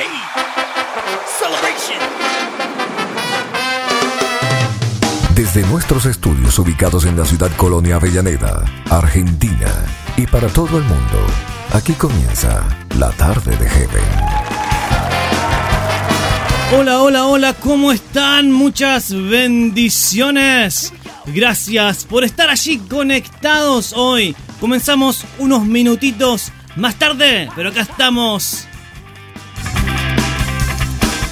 Hey, celebration. Desde nuestros estudios ubicados en la ciudad colonia Avellaneda, Argentina, y para todo el mundo, aquí comienza la tarde de Heaven. Hola, hola, hola, ¿cómo están? Muchas bendiciones. Gracias por estar allí conectados hoy. Comenzamos unos minutitos más tarde, pero acá estamos.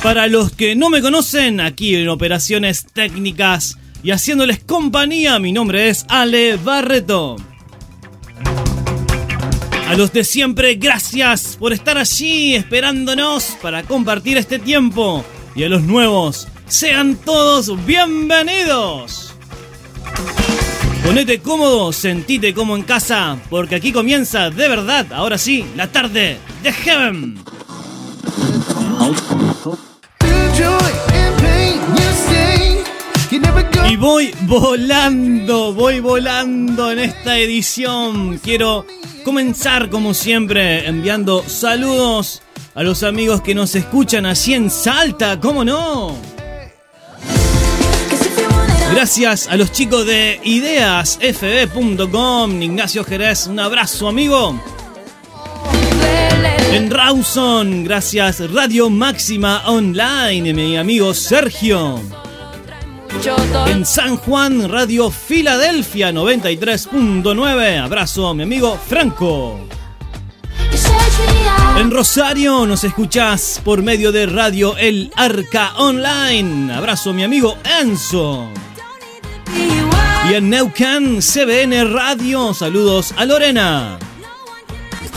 Para los que no me conocen, aquí en Operaciones Técnicas y haciéndoles compañía, mi nombre es Ale Barreto. A los de siempre, gracias por estar allí esperándonos para compartir este tiempo. Y a los nuevos, sean todos bienvenidos. Ponete cómodo, sentite como en casa, porque aquí comienza de verdad, ahora sí, la tarde de Heaven. Y voy volando, voy volando en esta edición. Quiero comenzar como siempre enviando saludos a los amigos que nos escuchan allí en Salta, ¿cómo no? Gracias a los chicos de ideasfb.com, Ignacio Jerez, un abrazo amigo. En Rawson, gracias Radio Máxima Online, mi amigo Sergio. En San Juan, Radio Filadelfia 93.9, abrazo mi amigo Franco. En Rosario nos escuchás por medio de Radio El Arca Online, abrazo mi amigo Enzo. Y en Neuquén, CBN Radio, saludos a Lorena.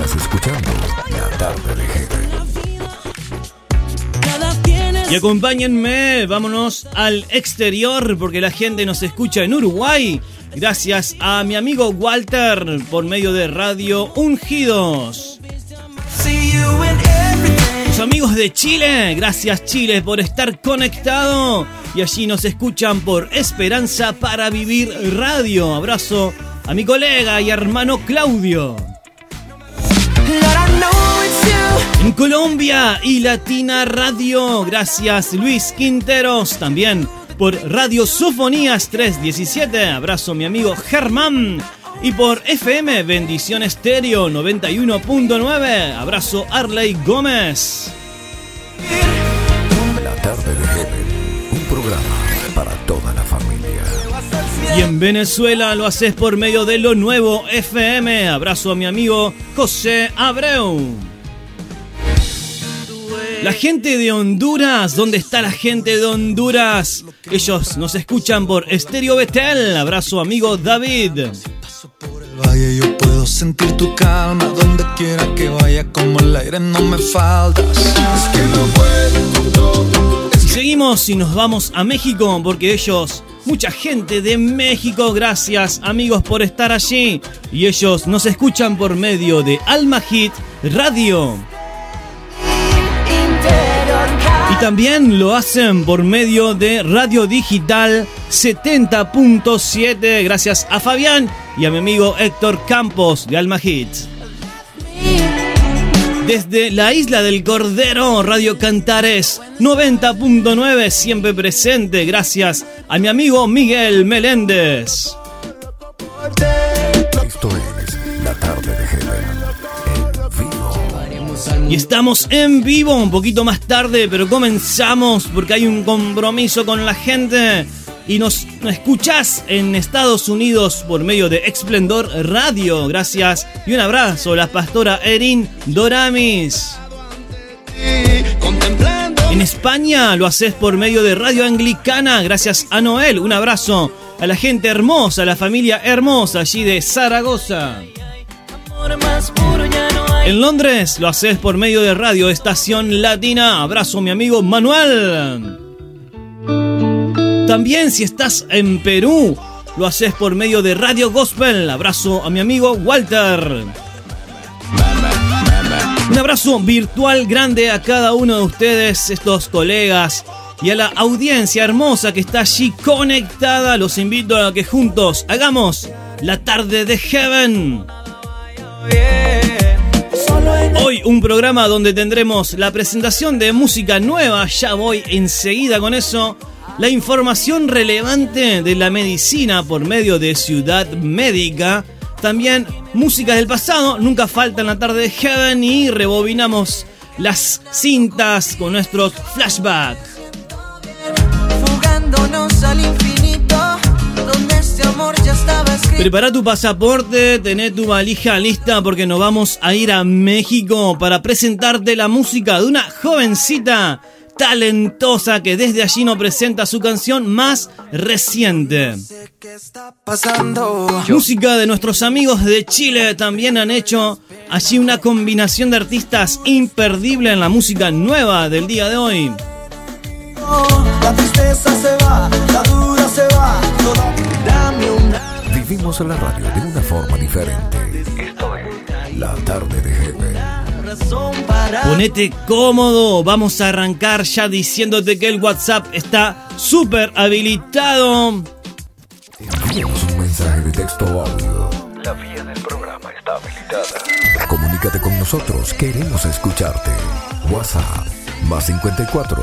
Estás escuchando la tarde de. Y acompáñenme, vámonos al exterior porque la gente nos escucha en Uruguay. Gracias a mi amigo Walter por medio de Radio Ungidos. Los amigos de Chile, gracias Chile por estar conectado. Y allí nos escuchan por Esperanza para Vivir Radio. Abrazo a mi colega y hermano Claudio. En Colombia y Latina Radio, gracias Luis Quinteros. También por Radio Sufonías 317, abrazo mi amigo Germán. Y por FM Bendición Estéreo 91.9, abrazo Arley Gómez. La tarde de Heaven, un programa para. Y en Venezuela lo haces por medio de lo nuevo FM. Abrazo a mi amigo José Abreu. La gente de Honduras, ¿dónde está la gente de Honduras? Ellos nos escuchan por Estéreo Betel. Abrazo amigo David. Valle, yo puedo sentir tu calma donde quiera que vaya, como el aire no me faltas. Es que no puedo seguimos y nos vamos a México porque ellos, mucha gente de México, gracias amigos por estar allí. Y ellos nos escuchan por medio de Alma Hit Radio. Y también lo hacen por medio de Radio Digital 70.7, gracias a Fabián y a mi amigo Héctor Campos de Alma Hit. Desde la isla del Cordero, Radio Cantares 90.9, siempre presente, gracias a mi amigo Miguel Meléndez. Esto es la tarde de Heaven en vivo. Y estamos en vivo un poquito más tarde, pero comenzamos porque hay un compromiso con la gente. Y nos escuchás en Estados Unidos por medio de Esplendor Radio. Gracias y un abrazo la pastora Erin Doramis. En España lo haces por medio de Radio Anglicana. Gracias a Noel. Un abrazo a la gente hermosa, a la familia hermosa allí de Zaragoza. En Londres lo haces por medio de Radio Estación Latina. Abrazo mi amigo Manuel. También si estás en Perú, lo haces por medio de Radio Gospel. Abrazo a mi amigo Walter. Un abrazo virtual grande a cada uno de ustedes, estos colegas, y a la audiencia hermosa que está allí conectada. Los invito a que juntos hagamos la tarde de Heaven. Hoy un programa donde tendremos la presentación de música nueva, ya voy enseguida con eso, la información relevante de la medicina por medio de Ciudad Médica, también música del pasado, nunca falta en la tarde de Heaven y rebobinamos las cintas con nuestros flashbacks. al infinito, donde este amor ya estaba Prepara tu pasaporte, tené tu valija lista porque nos vamos a ir a México para presentarte la música de una jovencita talentosa que desde allí nos presenta su canción más reciente. Música de nuestros amigos de Chile también han hecho allí una combinación de artistas imperdible en la música nueva del día de hoy. La tristeza se va, la dura se va, Vivimos la radio de una forma diferente. Esto es La Tarde de Jefe. Ponete cómodo, vamos a arrancar ya diciéndote que el WhatsApp está súper habilitado. Envíanos un mensaje de texto o audio. La vía del programa está habilitada. Comunícate con nosotros, queremos escucharte. WhatsApp más 54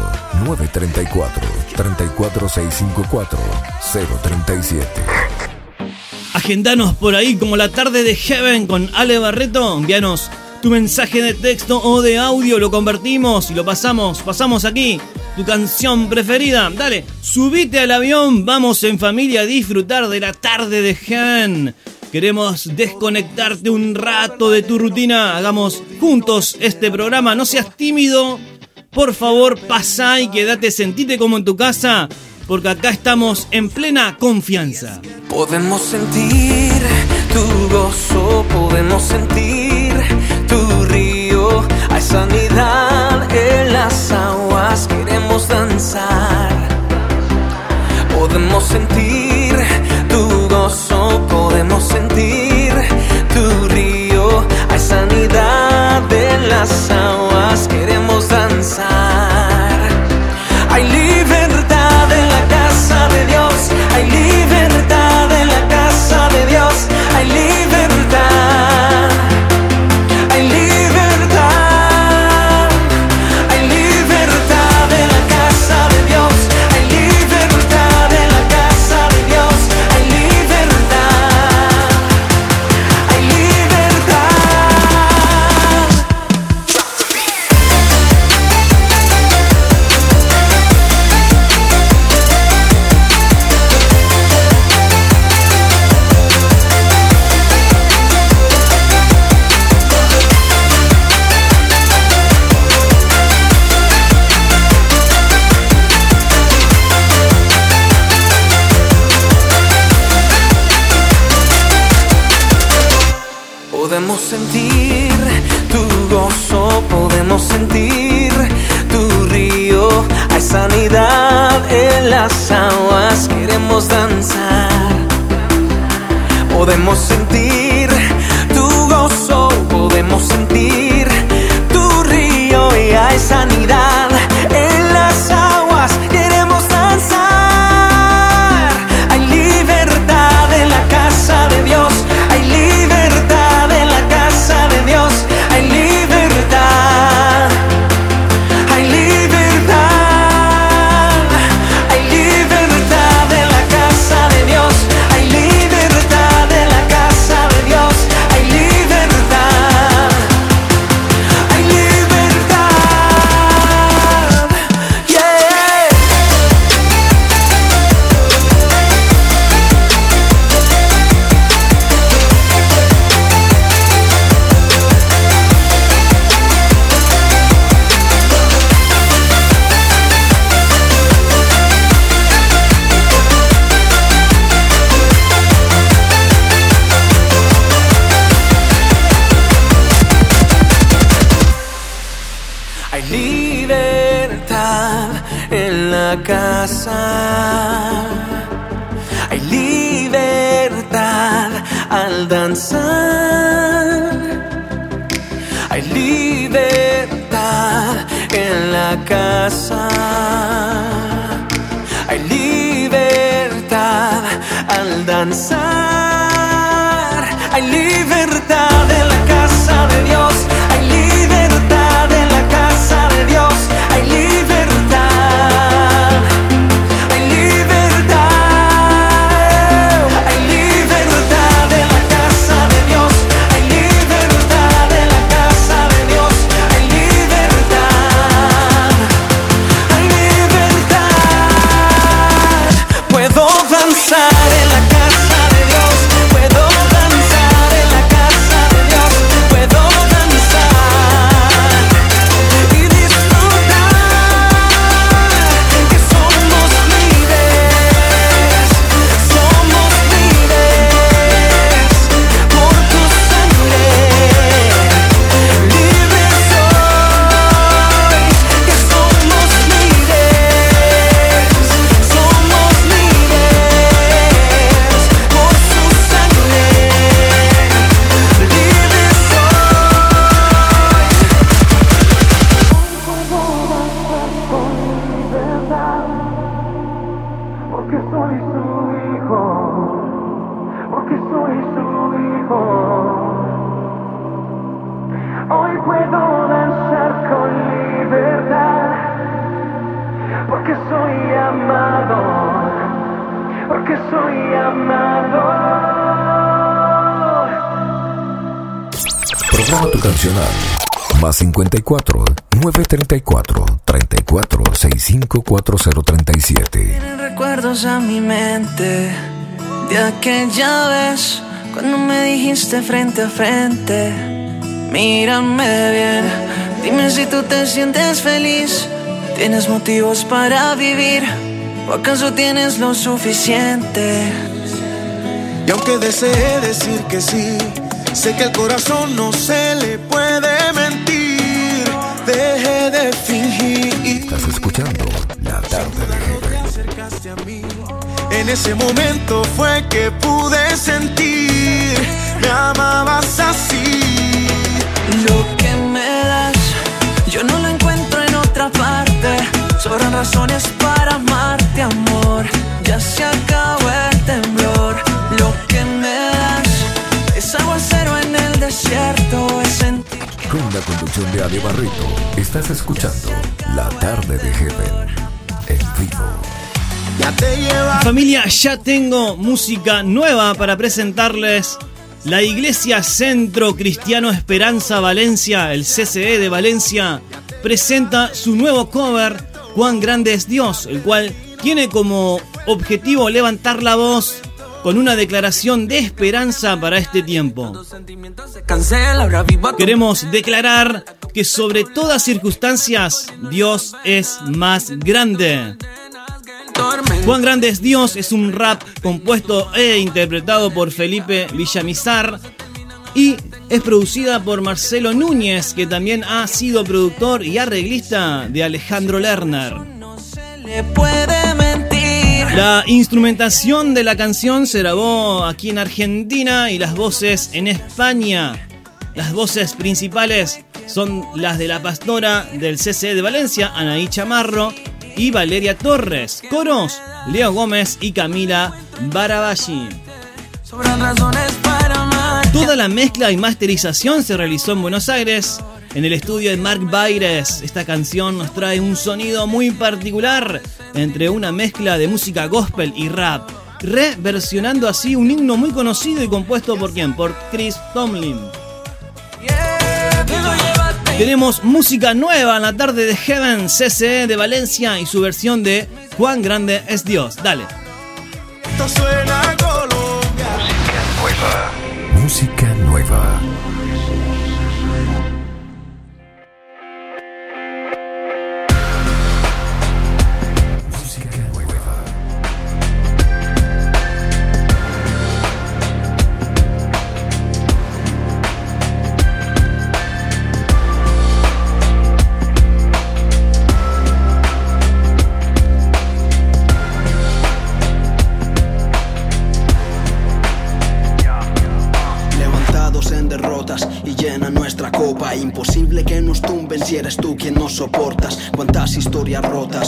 934 34654 037. Agendanos por ahí como la tarde de Heaven con Ale Barreto. Envíanos tu mensaje de texto o de audio, lo convertimos y lo pasamos, pasamos aquí. Tu canción preferida. Dale, subite al avión, vamos en familia a disfrutar de la tarde de Heaven. Queremos desconectarte un rato de tu rutina. Hagamos juntos este programa. No seas tímido. Por favor, pasa y quédate, sentite como en tu casa porque acá estamos en plena confianza. Podemos sentir tu gozo, podemos sentir hay sanidad en las aguas, queremos danzar. Podemos sentir tu gozo, podemos sentir tu río, hay sanidad en las aguas, queremos danzar. porque soy su hijo, porque soy su hijo. Hoy puedo danzar con libertad, porque soy amado, porque soy amado. Programa tu cancional más 54 934 34 65437 recuerdos a mi mente de aquella vez cuando me dijiste frente a frente, mírame bien, dime si tú te sientes feliz, tienes motivos para vivir o acaso tienes lo suficiente. Y aunque desee decir que sí, sé que el corazón no se le puede mentir. Deje de fingir. Estás escuchando La Tarde de mí En ese momento fue que pude sentir, me amabas así. Lo que me das, yo no lo encuentro en otra parte. Sobran razones para amarte, amor. Ya se acabó el temblor. Lo que me das es aguacero en el desierto. Es. Con la conducción de Ale Barrito, estás escuchando La Tarde de Heaven en vivo. Familia, ya tengo música nueva para presentarles. La Iglesia Centro Cristiano Esperanza Valencia, el CCE de Valencia, presenta su nuevo cover, Cuán grande es Dios, el cual tiene como objetivo levantar la voz con una declaración de esperanza para este tiempo. Queremos declarar que sobre todas circunstancias Dios es más grande. Juan Grande es Dios es un rap compuesto e interpretado por Felipe Villamizar y es producida por Marcelo Núñez, que también ha sido productor y arreglista de Alejandro Lerner. La instrumentación de la canción se grabó aquí en Argentina y las voces en España. Las voces principales son las de la pastora del CCE de Valencia, Anaí Chamarro, y Valeria Torres. Coros, Leo Gómez y Camila Barabashi. Toda la mezcla y masterización se realizó en Buenos Aires, en el estudio de Mark Baires. Esta canción nos trae un sonido muy particular entre una mezcla de música gospel y rap, reversionando así un himno muy conocido y compuesto por quién? Por Chris Tomlin. Tenemos música nueva en la tarde de Heaven CCE de Valencia y su versión de Juan Grande es Dios. Dale. Esto suena a Colombia. Música nueva. Música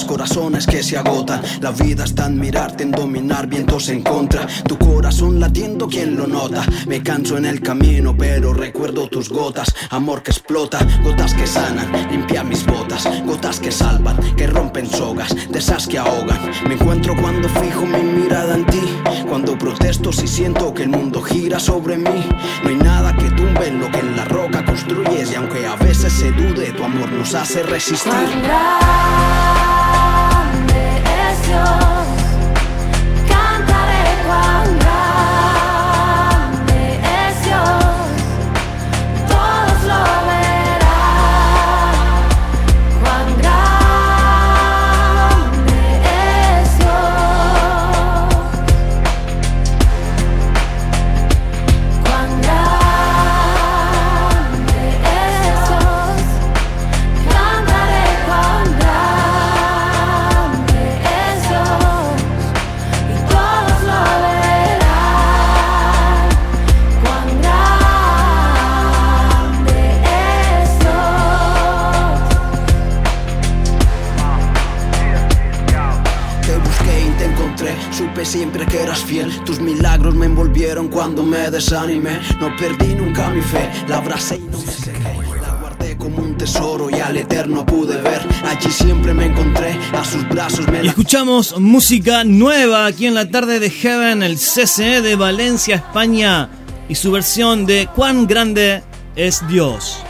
corazones que se agotan. La vida está en mirarte, en dominar vientos en contra. Tu corazón latiendo, quien lo nota. Me canso en el camino, pero recuerdo tus gotas. Amor que explota, gotas que sanan, limpia mis botas. Gotas que salvan, que rompen sogas, de esas que ahogan. Me encuentro cuando fijo mi mirada en ti. Cuando protesto si siento que el mundo gira sobre mí. No hay nada que tumbe lo que en la roca construyes. Y aunque a veces se dude, tu amor nos hace resistir. Grande siempre que eras fiel. Tus milagros me envolvieron cuando me desanimé. No perdí nunca mi fe, la abracé y no me quejé. La como un tesoro y al eterno pude ver. Allí siempre me encontré, a sus brazos me... Y escuchamos música nueva aquí en la tarde de Heaven, el CCE de Valencia, España, y su versión de Cuán grande es Dios.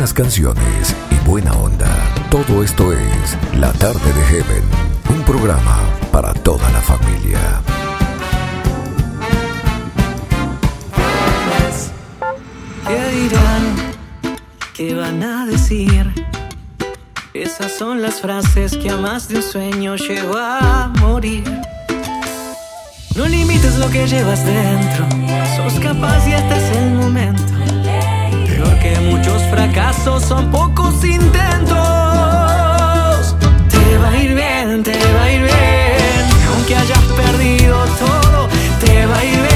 Buenas canciones y buena onda. Todo esto es La Tarde de Heaven, un programa para toda la familia. ¿Qué dirán? ¿Qué van a decir? Esas son las frases que a más de un sueño llevó a morir. No limites lo que llevas dentro, sos capaz y este es el momento. Que muchos fracasos son pocos intentos. Te va a ir bien, te va a ir bien, aunque hayas perdido todo. Te va a ir bien,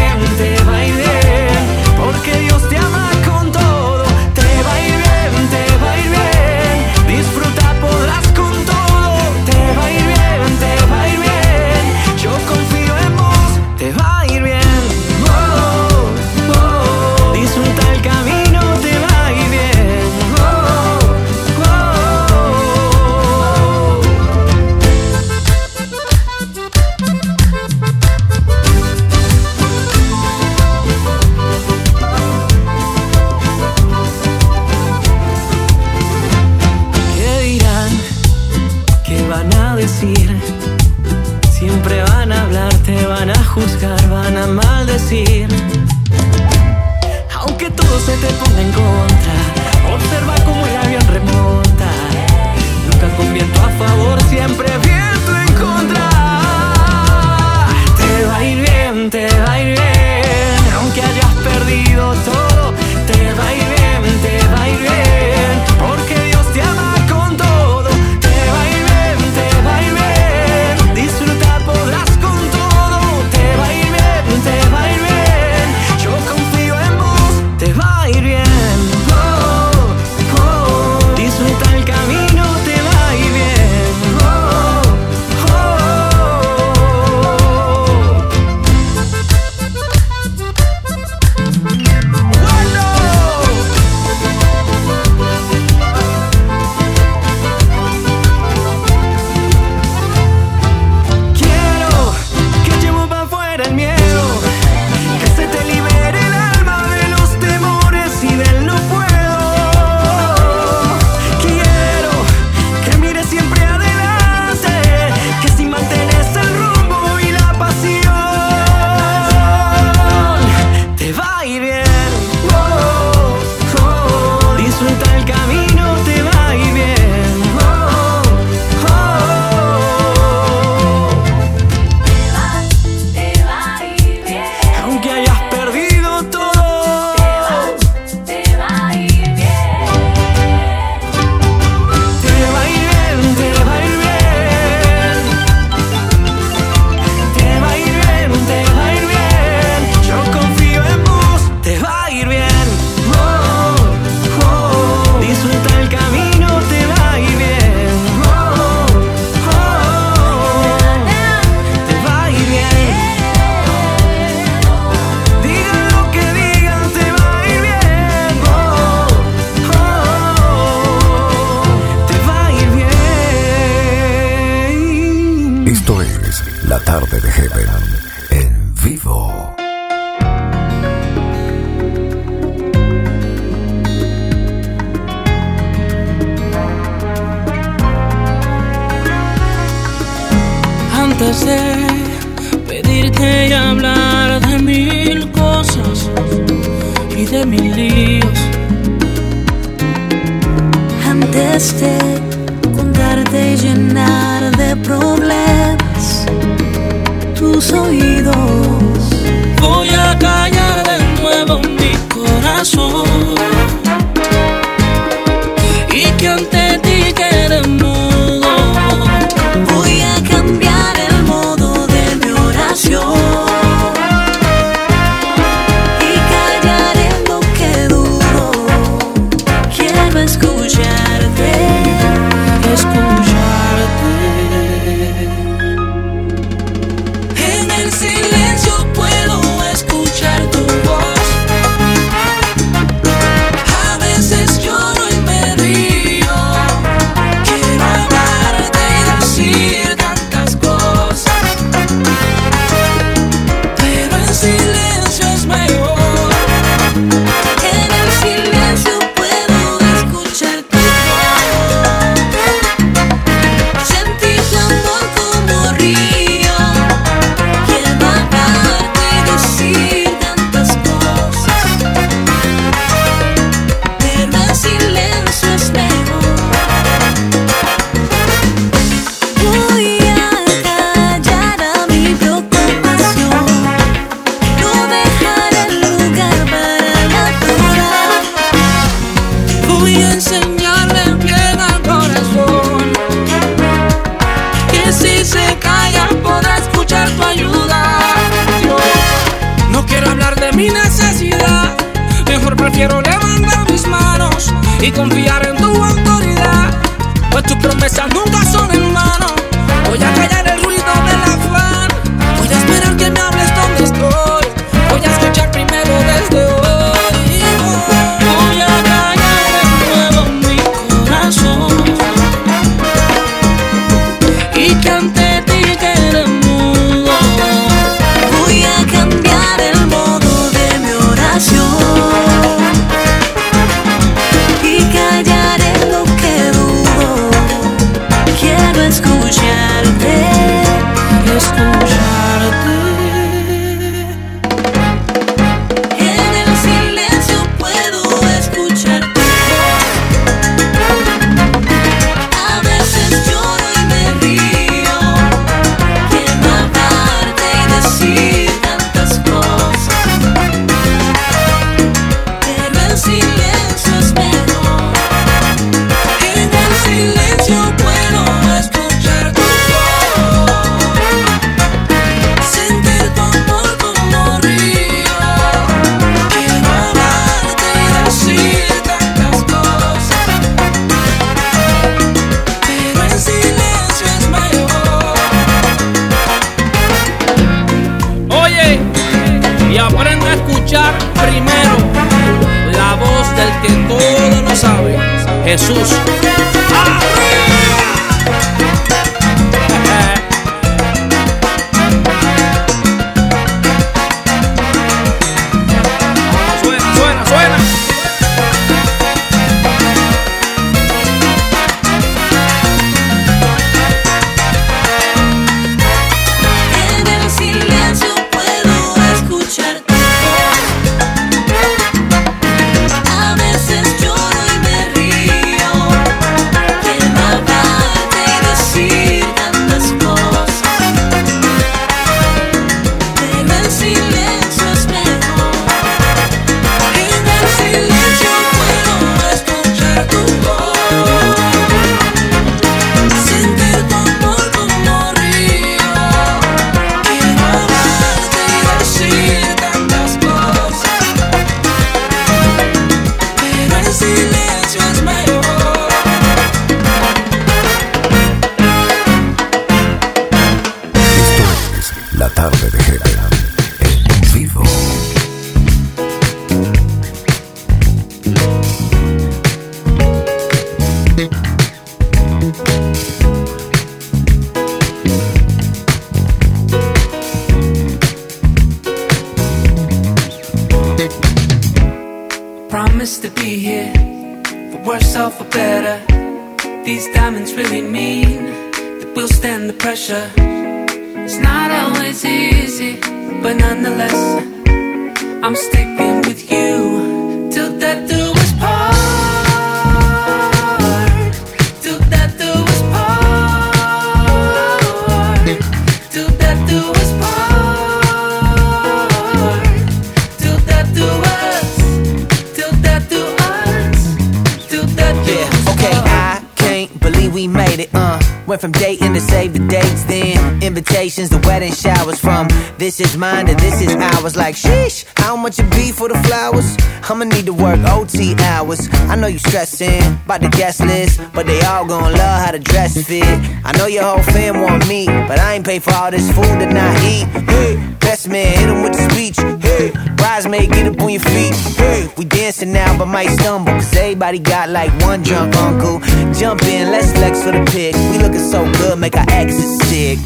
stressing about the guest list, but they all gonna love how the dress fit. I know your whole fam want me, but I ain't pay for all this food that I eat. Hey, best man, hit him with the speech. Hey, bridesmaid, get up on your feet. Hey, we dancing now, but might stumble, cause everybody got like one drunk uncle. Jump in, let's flex for the pic. We looking so good, make our exit sick.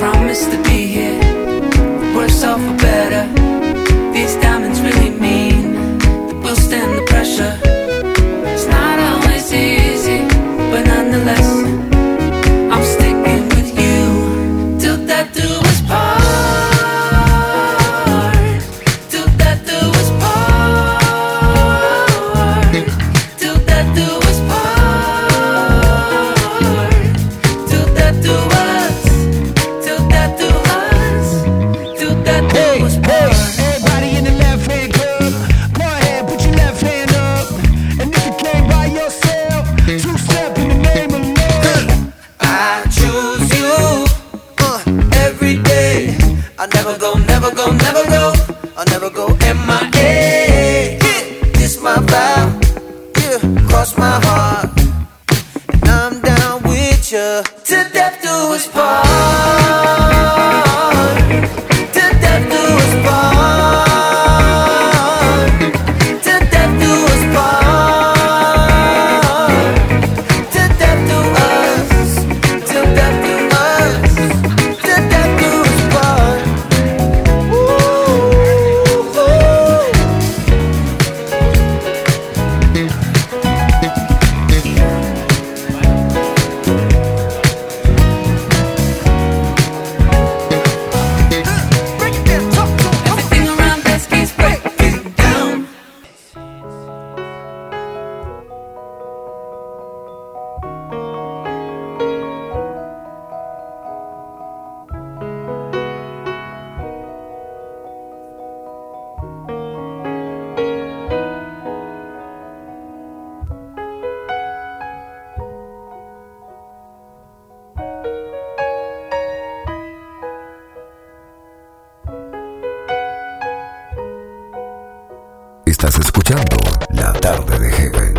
Promise to be here, worse off for better. Estás escuchando La Tarde de Heaven.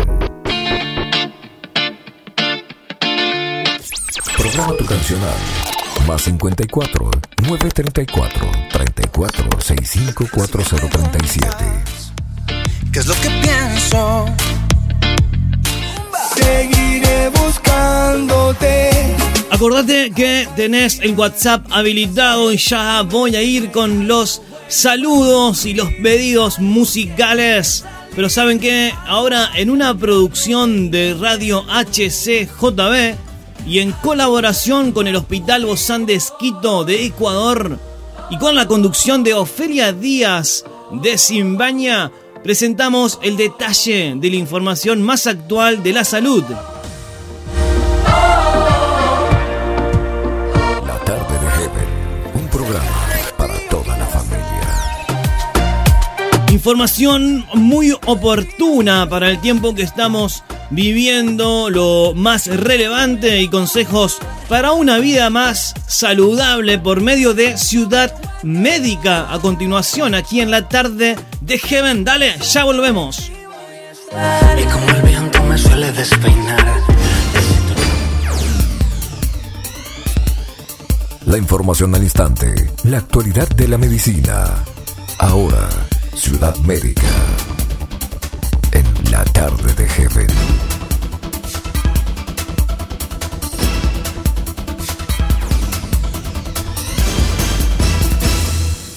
Programa tu cancional. Más 54 934 34 65 4037. ¿Qué es lo que pienso? Seguiré buscándote. Acordate que tenés el WhatsApp habilitado y ya voy a ir con los saludos y los pedidos musicales. Pero saben que ahora en una producción de Radio HCJB y en colaboración con el Hospital Bozán de Esquito de Ecuador y con la conducción de Ofelia Díaz de Simbaña, presentamos el detalle de la información más actual de la salud. Información muy oportuna para el tiempo que estamos viviendo, lo más relevante y consejos para una vida más saludable por medio de Ciudad Médica. A continuación, aquí en la tarde de Heaven. Dale, ya volvemos. Y como el viento me suele despeinar. La información al instante. La actualidad de la medicina. Ahora, Ciudad Médica. En la tarde de Heaven.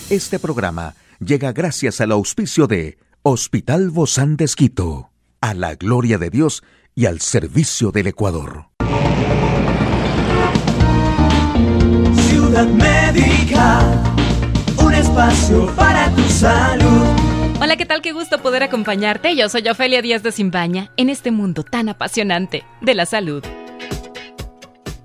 Este programa llega gracias al auspicio de Hospital Bozán de Esquito. a la gloria de Dios y al servicio del Ecuador. Ciudad Médica, espacio para tu salud. Hola, ¿qué tal? Qué gusto poder acompañarte. Yo soy Ofelia Díaz de Simbaña en este mundo tan apasionante de la salud.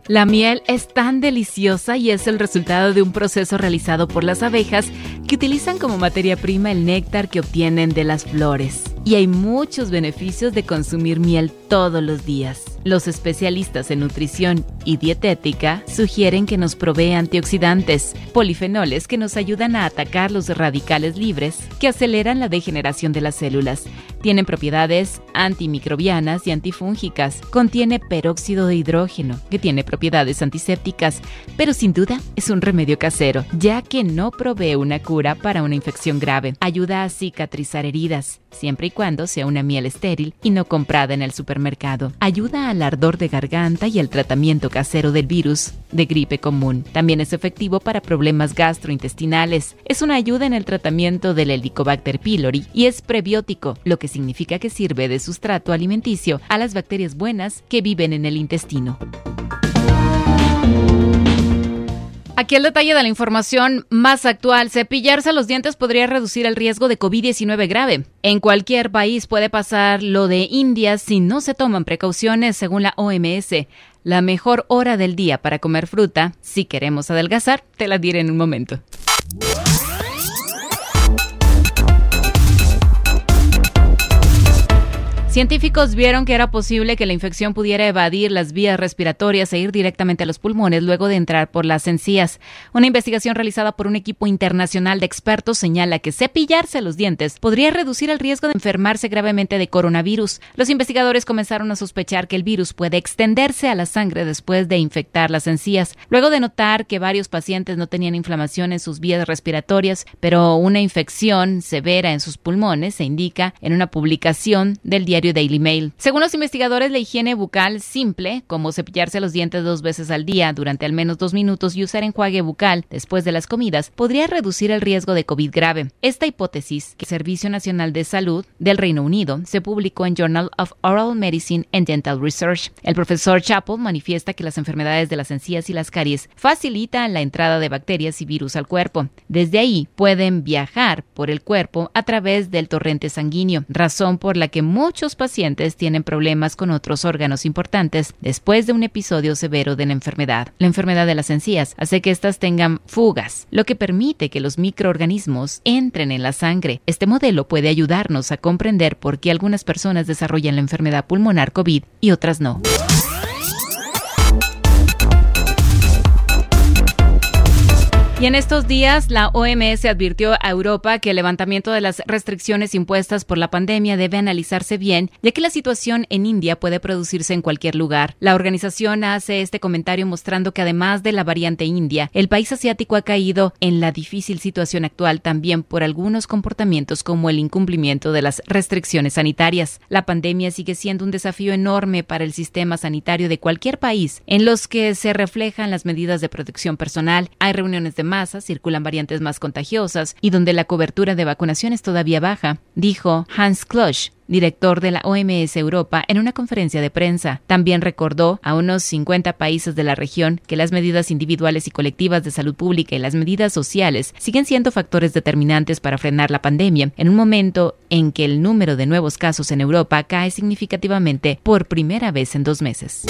La miel es tan deliciosa y es el resultado de un proceso realizado por las abejas que utilizan como materia prima el néctar que obtienen de las flores. Y hay muchos beneficios de consumir miel todos los días. Los especialistas en nutrición y dietética sugieren que nos provee antioxidantes, polifenoles que nos ayudan a atacar los radicales libres que aceleran la degeneración de las células. Tienen propiedades antimicrobianas y antifúngicas. Contiene peróxido de hidrógeno, que tiene propiedades antisépticas, pero sin duda es un remedio casero, ya que no provee una cura para una infección grave. Ayuda a cicatrizar heridas, siempre y cuando sea una miel estéril y no comprada en el supermercado. Ayuda al ardor de garganta y al tratamiento casero del virus de gripe común. También es efectivo para problemas gastrointestinales. Es una ayuda en el tratamiento del Helicobacter pylori y es prebiótico, lo que significa que sirve de sustrato alimenticio a las bacterias buenas que viven en el intestino. Aquí el detalle de la información más actual. Cepillarse los dientes podría reducir el riesgo de COVID-19 grave. En cualquier país puede pasar lo de India si no se toman precauciones según la OMS. La mejor hora del día para comer fruta, si queremos adelgazar, te la diré en un momento. Científicos vieron que era posible que la infección pudiera evadir las vías respiratorias e ir directamente a los pulmones luego de entrar por las encías. Una investigación realizada por un equipo internacional de expertos señala que cepillarse los dientes podría reducir el riesgo de enfermarse gravemente de coronavirus. Los investigadores comenzaron a sospechar que el virus puede extenderse a la sangre después de infectar las encías, luego de notar que varios pacientes no tenían inflamación en sus vías respiratorias, pero una infección severa en sus pulmones se indica en una publicación del diario Daily Mail. Según los investigadores, la higiene bucal simple, como cepillarse los dientes dos veces al día durante al menos dos minutos y usar enjuague bucal después de las comidas, podría reducir el riesgo de COVID grave. Esta hipótesis, que el Servicio Nacional de Salud del Reino Unido se publicó en Journal of Oral Medicine and Dental Research. El profesor Chappell manifiesta que las enfermedades de las encías y las caries facilitan la entrada de bacterias y virus al cuerpo. Desde ahí pueden viajar por el cuerpo a través del torrente sanguíneo, razón por la que muchos pacientes tienen problemas con otros órganos importantes después de un episodio severo de la enfermedad. La enfermedad de las encías hace que éstas tengan fugas, lo que permite que los microorganismos entren en la sangre. Este modelo puede ayudarnos a comprender por qué algunas personas desarrollan la enfermedad pulmonar COVID y otras no. Y en estos días, la OMS advirtió a Europa que el levantamiento de las restricciones impuestas por la pandemia debe analizarse bien, ya que la situación en India puede producirse en cualquier lugar. La organización hace este comentario mostrando que además de la variante india, el país asiático ha caído en la difícil situación actual también por algunos comportamientos como el incumplimiento de las restricciones sanitarias. La pandemia sigue siendo un desafío enorme para el sistema sanitario de cualquier país, en los que se reflejan las medidas de protección personal, hay reuniones de masa, circulan variantes más contagiosas y donde la cobertura de vacunación es todavía baja, dijo Hans Klosch, director de la OMS Europa, en una conferencia de prensa. También recordó a unos 50 países de la región que las medidas individuales y colectivas de salud pública y las medidas sociales siguen siendo factores determinantes para frenar la pandemia, en un momento en que el número de nuevos casos en Europa cae significativamente por primera vez en dos meses.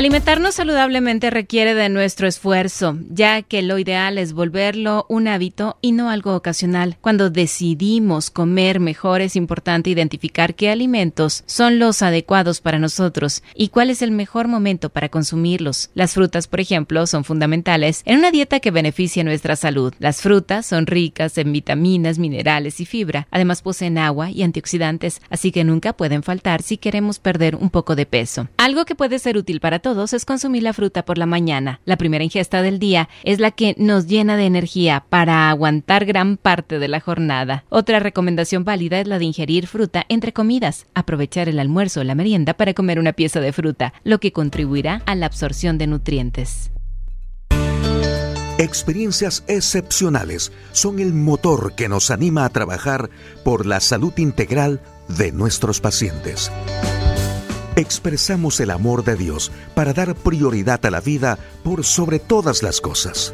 Alimentarnos saludablemente requiere de nuestro esfuerzo, ya que lo ideal es volverlo un hábito y no algo ocasional. Cuando decidimos comer mejor es importante identificar qué alimentos son los adecuados para nosotros y cuál es el mejor momento para consumirlos. Las frutas, por ejemplo, son fundamentales en una dieta que beneficie nuestra salud. Las frutas son ricas en vitaminas, minerales y fibra. Además poseen agua y antioxidantes, así que nunca pueden faltar si queremos perder un poco de peso. Algo que puede ser útil para todos es consumir la fruta por la mañana. La primera ingesta del día es la que nos llena de energía para aguantar gran parte de la jornada. Otra recomendación válida es la de ingerir fruta entre comidas. Aprovechar el almuerzo o la merienda para comer una pieza de fruta, lo que contribuirá a la absorción de nutrientes. Experiencias excepcionales son el motor que nos anima a trabajar por la salud integral de nuestros pacientes. Expresamos el amor de Dios para dar prioridad a la vida por sobre todas las cosas.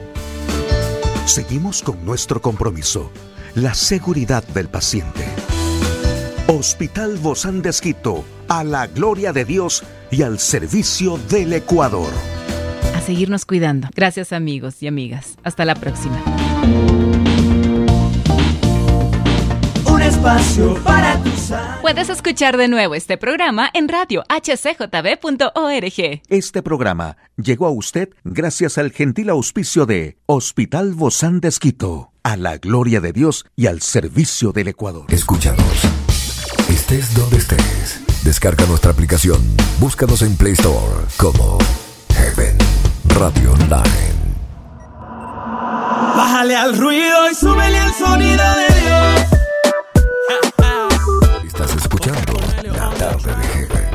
Seguimos con nuestro compromiso, la seguridad del paciente. Hospital Bozán de Esquito, a la gloria de Dios y al servicio del Ecuador a seguirnos cuidando. Gracias amigos y amigas. Hasta la próxima. Espacio para tu Puedes escuchar de nuevo este programa en radio hcjb.org. Este programa llegó a usted gracias al gentil auspicio de Hospital Bozán de Esquito, a la gloria de Dios y al servicio del Ecuador. Escúchanos. Estés donde estés. Descarga nuestra aplicación. Búscanos en Play Store como Heaven Radio Online. Bájale al ruido y súbele al sonido escuchando La Tarde de Heaven.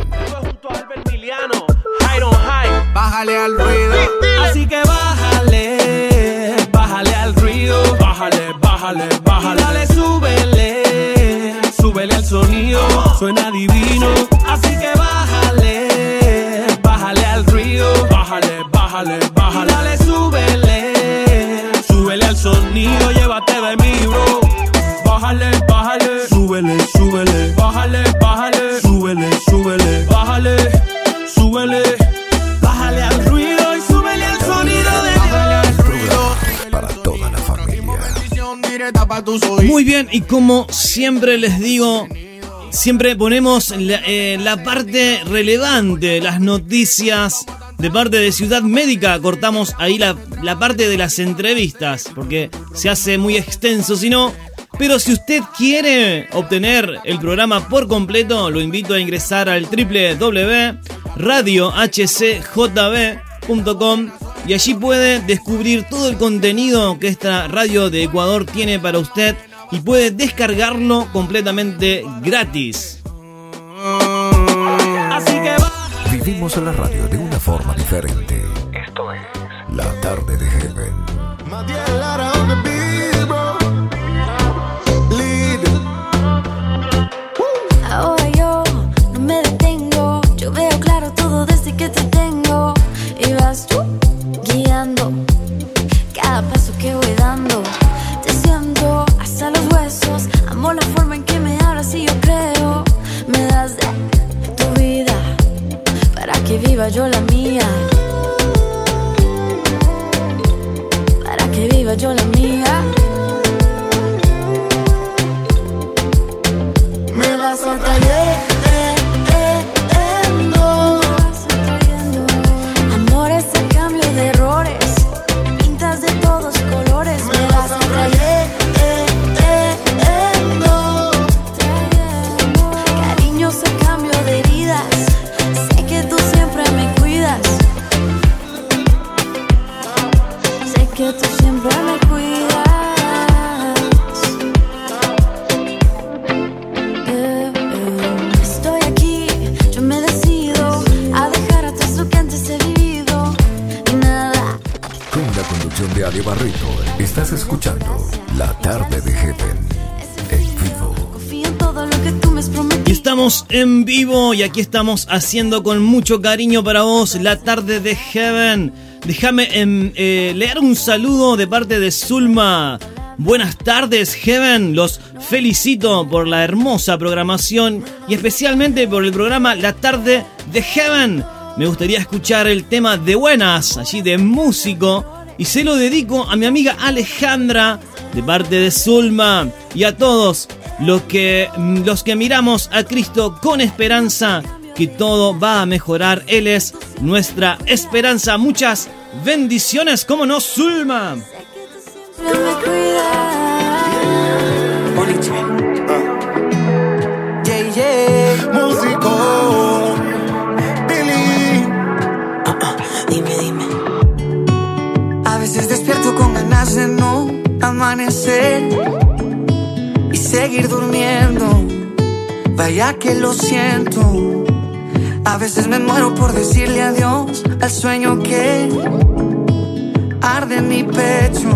Bájale al ruido. Así que bájale, bájale al ruido. Bájale, bájale, bájale. dale, súbele, súbele al sonido. Suena divino. Así que bájale, bájale al ruido. Bájale, bájale, bájale. dale, súbele, súbele al sonido. Llévate de mí, bro. Bájale, bájale, súbele, súbele. Bájale, bájale, súbele, súbele. Bájale, súbele. Bájale al ruido y súbele al sonido de Para toda la familia. Muy bien, y como siempre les digo, siempre ponemos la, eh, la parte relevante, las noticias de parte de Ciudad Médica. Cortamos ahí la, la parte de las entrevistas, porque se hace muy extenso, si no. Pero si usted quiere obtener el programa por completo, lo invito a ingresar al www.radiohcjb.com y allí puede descubrir todo el contenido que esta radio de Ecuador tiene para usted y puede descargarlo completamente gratis. Vivimos en la radio de una forma diferente. Esto es La Tarde de Heaven. Tú guiando cada paso que voy dando. Te siento hasta los huesos. Amo la forma en que me hablas y yo creo. Me das de tu vida para que viva yo la mía. Para que viva yo la mía. Me vas atrayendo Amores de Ali Barrito, estás escuchando La Tarde de Heaven. En vivo. Y estamos en vivo y aquí estamos haciendo con mucho cariño para vos la tarde de Heaven. Déjame em, eh, leer un saludo de parte de Zulma. Buenas tardes, Heaven. Los felicito por la hermosa programación y especialmente por el programa La tarde de Heaven. Me gustaría escuchar el tema de buenas, allí de músico, y se lo dedico a mi amiga Alejandra de parte de Zulma y a todos los que, los que miramos a Cristo con esperanza que todo va a mejorar. Él es nuestra esperanza. Muchas bendiciones, como no, Zulma. Y seguir durmiendo. Vaya que lo siento. A veces me muero por decirle adiós al sueño que arde en mi pecho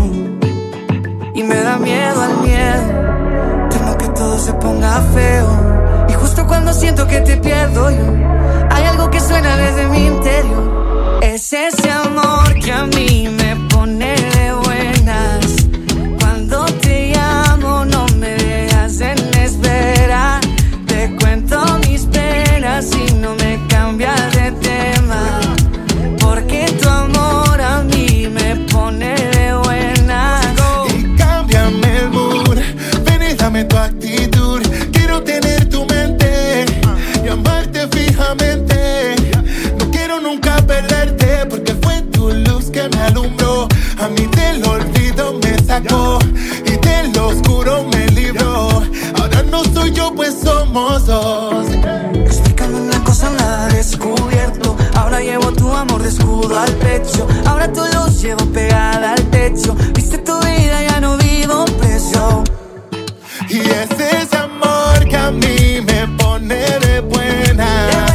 y me da miedo al miedo. Temo que todo se ponga feo y justo cuando siento que te pierdo yo, hay algo que suena desde mi interior. Es ese amor que a mí me y del oscuro me libró. Ahora no soy yo, pues somos dos. Explícame una cosa, nada descubierto. Ahora llevo tu amor de escudo al pecho. Ahora tu luz llevo pegada al techo. Viste tu vida, ya no vivo preso. Y es ese amor que a mí me pone de buenas.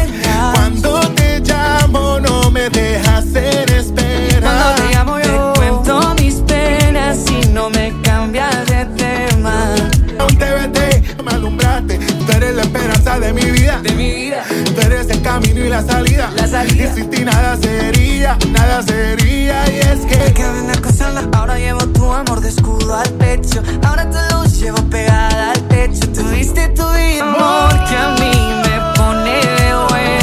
De mi vida. Tú eres el camino y la salida. La salida. Y sin ti nada sería, nada sería. Y es que. Que una cosa, ahora llevo tu amor de escudo al pecho. Ahora tu luz llevo pegada al techo. Tuviste tu amor que a mí me pone de buenas.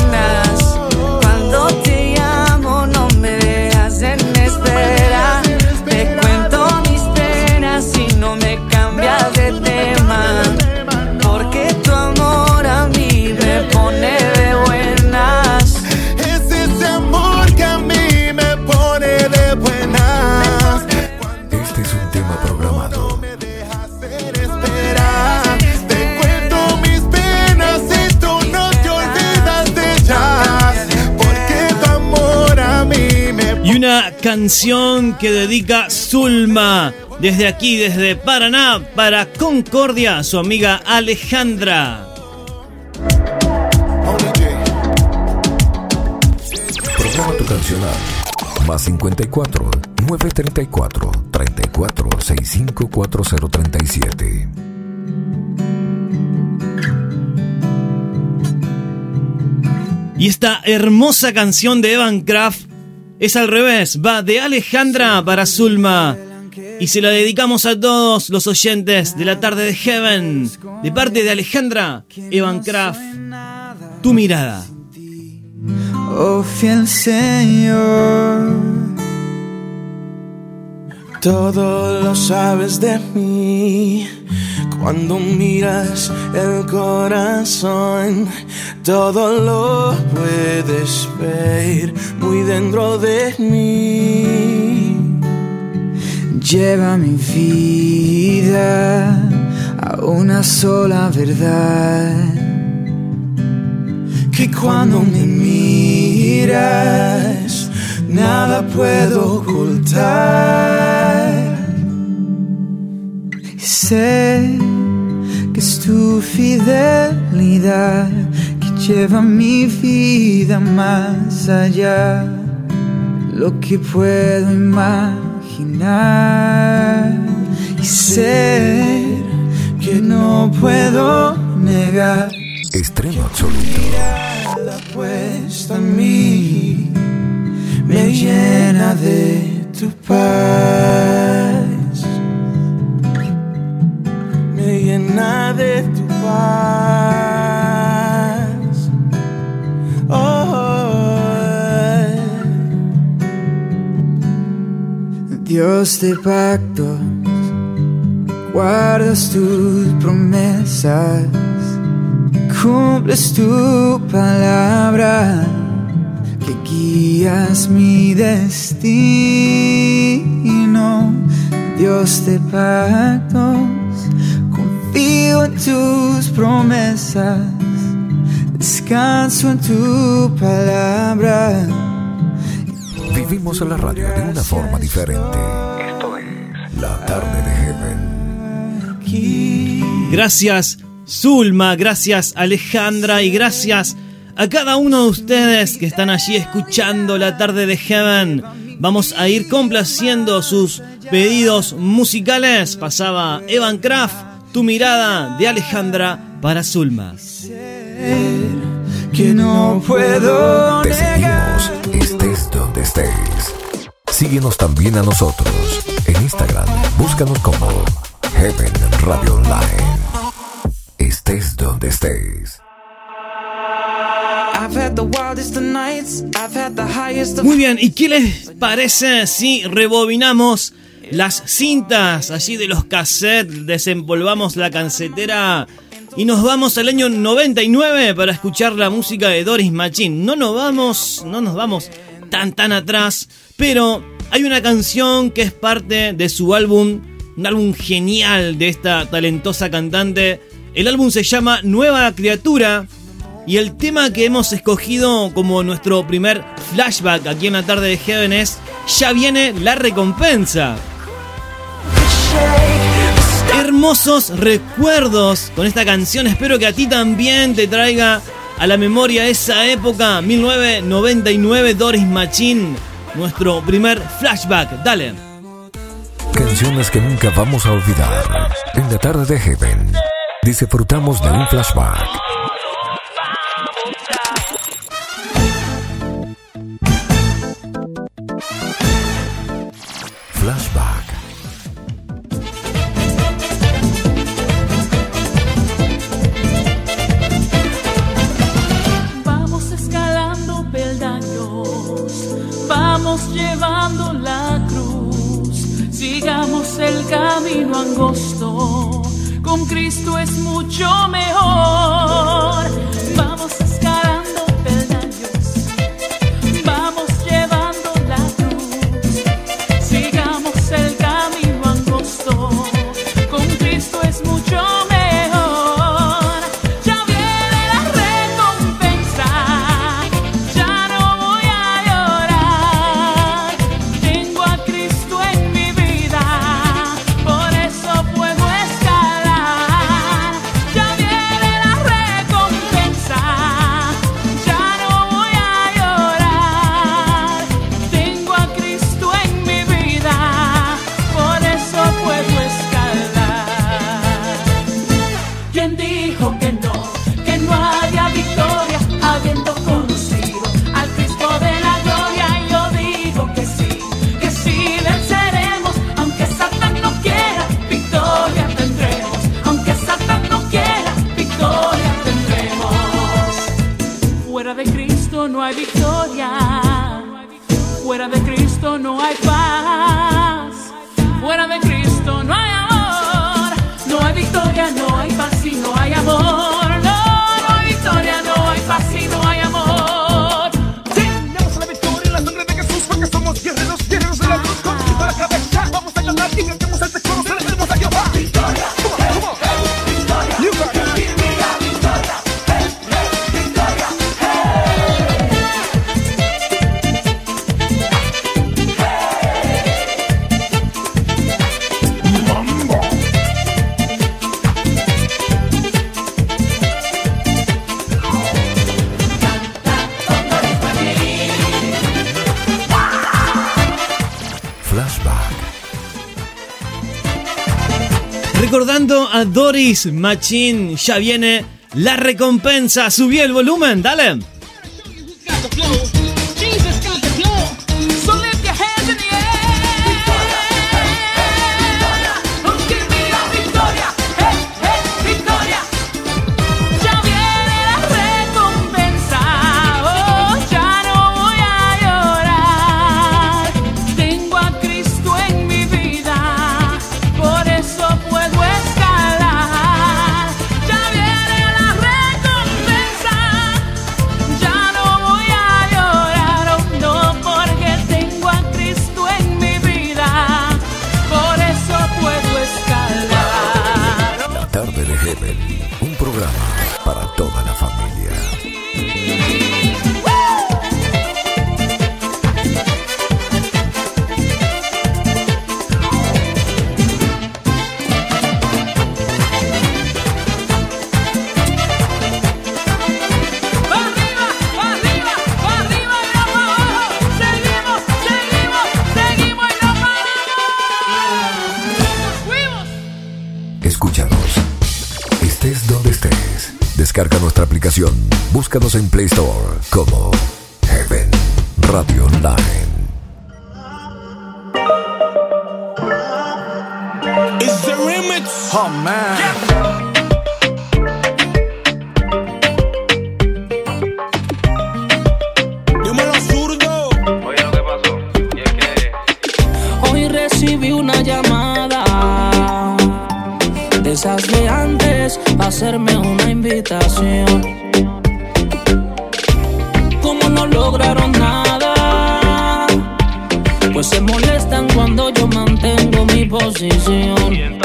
Canción que dedica Zulma desde aquí, desde Paraná, para Concordia, su amiga Alejandra. Programa tu cancional. Más 54 934 34 65 4037. Y esta hermosa canción de Evan Kraft es al revés, va de Alejandra para Zulma. Y se la dedicamos a todos los oyentes de la tarde de Heaven. De parte de Alejandra, Evan Kraft, tu mirada. Oh fiel Señor, Todo lo sabes de mí. Cuando miras el corazón, todo lo puedes ver muy dentro de mí. lleva mi vida a una sola verdad. Que cuando me miras, nada puedo ocultar. Sé es tu fidelidad que lleva mi vida más allá. Lo que puedo imaginar y sé que no puedo negar. Estreno absoluto. la puesta en mí me llena de tu paz Llena de tu paz. Oh, Dios de pactos guardas tus promesas cumples tu palabra que guías mi destino Dios de pactos confío en tus promesas descanso en tu palabra Vivimos la radio de una forma diferente. Esto es La tarde de Heaven. Gracias Zulma, gracias Alejandra y gracias a cada uno de ustedes que están allí escuchando la tarde de Heaven vamos a ir complaciendo sus pedidos musicales. Pasaba Evan Kraft, Tu mirada de Alejandra para Zulma. Que no puedo Te seguimos, estés donde estés. Síguenos también a nosotros en Instagram. Búscanos como Heaven Radio Online. Estés donde estés. Muy bien, ¿y qué les parece si rebobinamos las cintas allí de los cassettes, desempolvamos la cancetera y nos vamos al año 99 para escuchar la música de Doris Machine? No nos vamos, no nos vamos tan tan atrás, pero hay una canción que es parte de su álbum, un álbum genial de esta talentosa cantante. El álbum se llama Nueva Criatura y el tema que hemos escogido como nuestro primer flashback aquí en la tarde de Heaven es Ya viene la recompensa. Hermosos recuerdos con esta canción. Espero que a ti también te traiga a la memoria esa época, 1999, Doris Machine. Nuestro primer flashback. Dale. Canciones que nunca vamos a olvidar. En la tarde de Heaven, disfrutamos de un. Flashback. El camino angosto, con Cristo es mucho mejor. Machine, ya viene la recompensa. Subí el volumen, dale. Búscanos en Play Store como Heaven Radio Online. It's the remix. Oh man. Dímelo zurdo. Oye, lo que pasó. Y es que. Hoy recibí una llamada de esas de antes para hacerme una invitación. Lograron nada, pues se molestan cuando yo mantengo mi posición.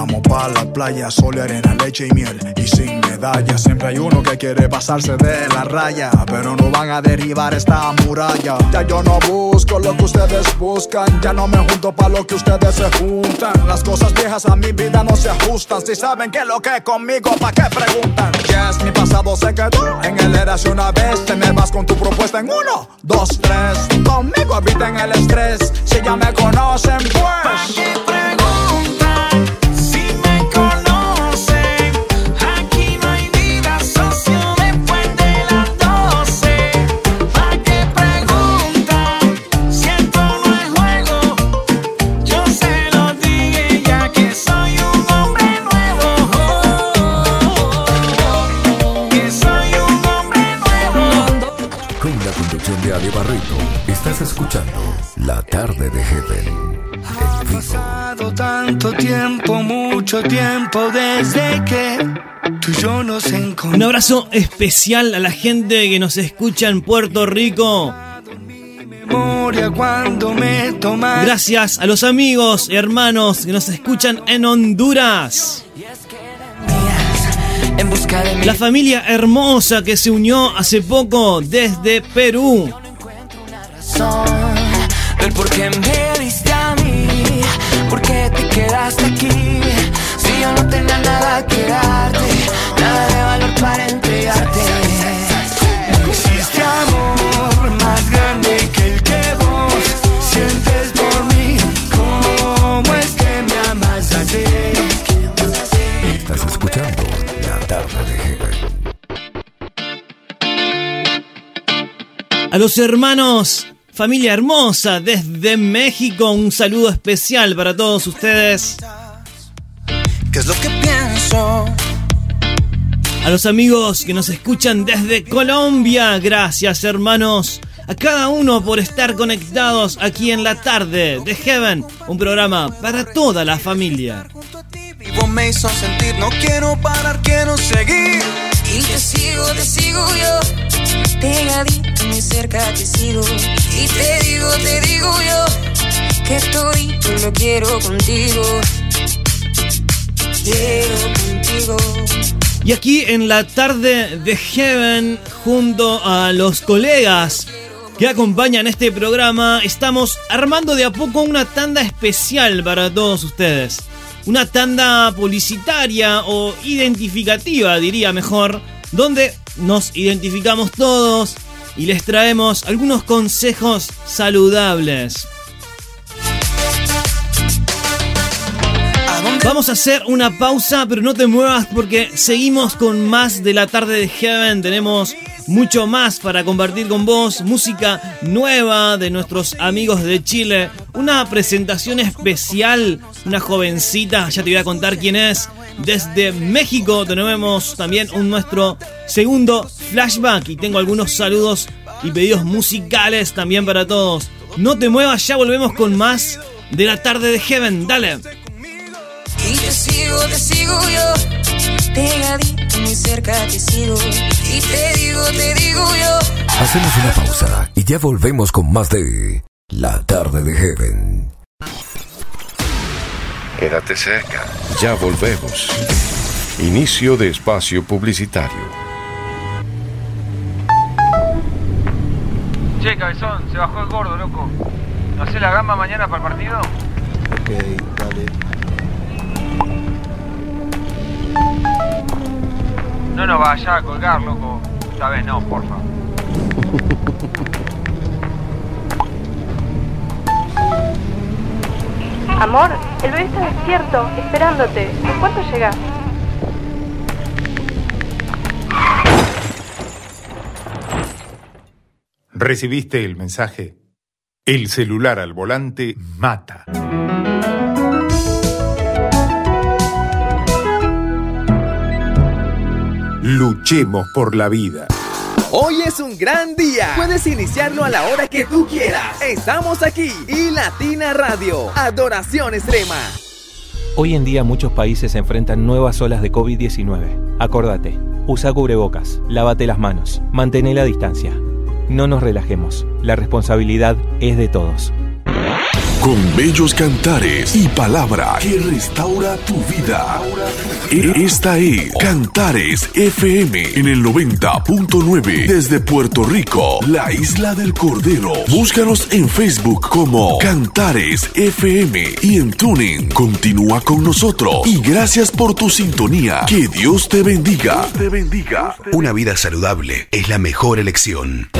Vamos pa' la playa, sol, arena, leche y miel. Y sin medalla, siempre hay uno que quiere pasarse de la raya. Pero no van a derribar esta muralla. Ya yo no busco lo que ustedes buscan. Ya no me junto pa' lo que ustedes se juntan. Las cosas viejas a mi vida no se ajustan. Si saben que lo que es conmigo, ¿pa' qué preguntan? Yes, mi pasado se quedó en el eras una vez. Te me vas con tu propuesta en uno, dos, tres. Conmigo eviten el estrés. Si ya me conocen, pues. Tiempo, mucho tiempo desde que tú y yo nos encontramos. Un abrazo especial a la gente que nos escucha en Puerto Rico. Memoria cuando me tomas. Gracias a los amigos, hermanos que nos escuchan en Honduras. La familia hermosa que se unió hace poco desde Perú. Quedaste aquí. Si yo no tenía nada que darte, nada de valor para entregarte. No existe amor más grande que el que vos sientes por mí. ¿Cómo es que me amas así? Estás escuchando La Tarde de Heaven. A los hermanos, familia hermosa desde México, un saludo especial para todos ustedes. ¿Qué es lo que pienso? A los amigos que nos escuchan desde Colombia, gracias hermanos. A cada uno por estar conectados aquí en la tarde de Heaven, un programa para toda la familia. Vivo me hizo sentir, no quiero parar, quiero seguir. Y te sigo, te sigo yo, pegadito muy cerca te sigo. Y te digo, te digo yo, que estoy, lo quiero contigo. Quiero contigo. Y aquí en la tarde de Heaven, junto a los colegas que acompañan este programa, estamos armando de a poco una tanda especial para todos ustedes. Una tanda publicitaria o identificativa, diría mejor, donde nos identificamos todos y les traemos algunos consejos saludables. Vamos a hacer una pausa, pero no te muevas porque seguimos con más de la tarde de Heaven. Tenemos mucho más para compartir con vos. Música nueva de nuestros amigos de Chile. Una presentación especial. Una jovencita, ya te voy a contar quién es. Desde México tenemos también un nuestro segundo flashback. Y tengo algunos saludos y pedidos musicales también para todos. No te muevas, ya volvemos con más de la tarde de Heaven. Dale. Y te sigo, te sigo yo, pegadito muy cerca te sigo. Y te digo, te digo yo. Hacemos una pausa y ya volvemos con más de La Tarde de Heaven. Quédate cerca. Ya volvemos. Inicio de espacio publicitario. Che, cabezón, se bajó el gordo, loco. ¿No sé la gamba mañana para el partido? Ok, dale. No nos vaya a colgar, loco. Esta vez no, porfa. Amor, el bebé está despierto, esperándote. ¿En cuánto llegas? ¿Recibiste el mensaje? El celular al volante mata. Luchemos por la vida. Hoy es un gran día. Puedes iniciarlo a la hora que tú quieras. Estamos aquí y Latina Radio. Adoración extrema. Hoy en día muchos países enfrentan nuevas olas de COVID-19. Acordate, usa cubrebocas, lávate las manos, mantén la distancia. No nos relajemos, la responsabilidad es de todos. Con bellos cantares y palabra que restaura tu vida. Esta es Cantares FM en el 90.9 desde Puerto Rico, la isla del Cordero. Búscanos en Facebook como Cantares FM y en Tuning. Continúa con nosotros y gracias por tu sintonía. Que Dios te bendiga. Dios te bendiga. Una vida saludable es la mejor elección.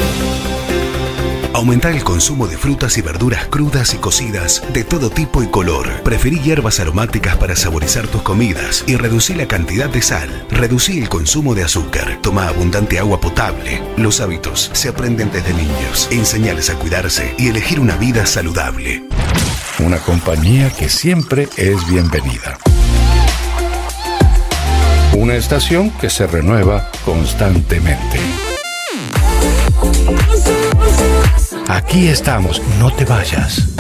Aumentar el consumo de frutas y verduras crudas y cocidas de todo tipo y color. Preferí hierbas aromáticas para saborizar tus comidas y reducir la cantidad de sal. Reducí el consumo de azúcar. Toma abundante agua potable. Los hábitos se aprenden desde niños. Enseñarles a cuidarse y elegir una vida saludable. Una compañía que siempre es bienvenida. Una estación que se renueva constantemente. Aquí estamos, no te vayas.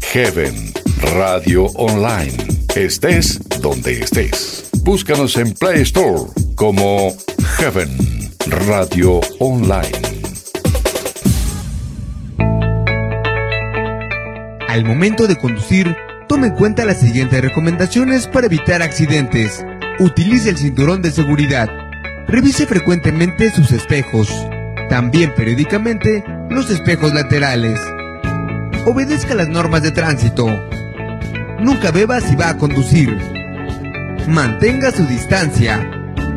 Heaven Radio Online. Estés donde estés. Búscanos en Play Store como Heaven Radio Online. Al momento de conducir, tome en cuenta las siguientes recomendaciones para evitar accidentes. Utilice el cinturón de seguridad. Revise frecuentemente sus espejos. También periódicamente los espejos laterales. Obedezca las normas de tránsito. Nunca beba si va a conducir. Mantenga su distancia.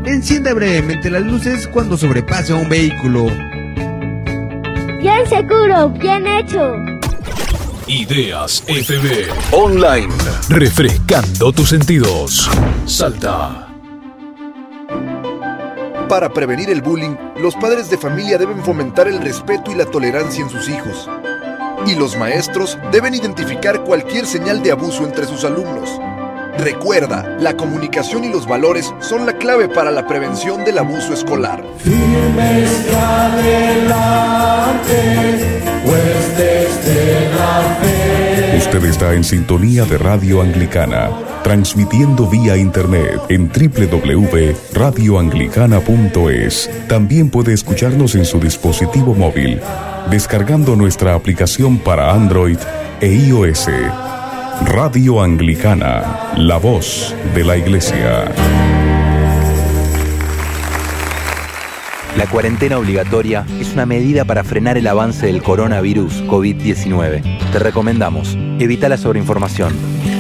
Encienda brevemente las luces cuando sobrepase a un vehículo. Bien seguro, bien hecho. Ideas FB Online. Refrescando tus sentidos. Salta. Para prevenir el bullying, los padres de familia deben fomentar el respeto y la tolerancia en sus hijos. Y los maestros deben identificar cualquier señal de abuso entre sus alumnos. Recuerda, la comunicación y los valores son la clave para la prevención del abuso escolar. Firmes adelante, pues la fe. Está en sintonía de Radio Anglicana, transmitiendo vía internet en www.radioanglicana.es. También puede escucharnos en su dispositivo móvil, descargando nuestra aplicación para Android e iOS. Radio Anglicana, la voz de la Iglesia. La cuarentena obligatoria es una medida para frenar el avance del coronavirus COVID-19. Te recomendamos, evita la sobreinformación,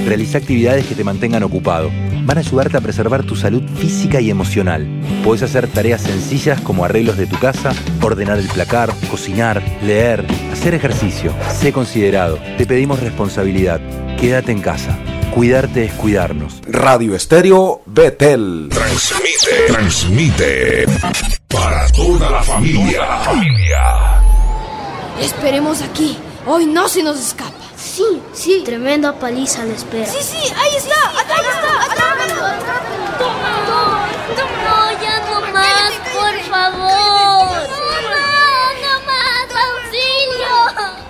realiza actividades que te mantengan ocupado. Van a ayudarte a preservar tu salud física y emocional. Puedes hacer tareas sencillas como arreglos de tu casa, ordenar el placar, cocinar, leer, hacer ejercicio. Sé considerado. Te pedimos responsabilidad. Quédate en casa. Cuidarte es cuidarnos. Radio Estéreo Betel. Transmite. Transmite. Para toda la familia. familia. Esperemos aquí. Hoy no se nos escapa. Sí, sí. Tremenda paliza le espera. Sí, sí, ahí está. Ahí está. Atrápalo. Toma. No, ya no más, por favor.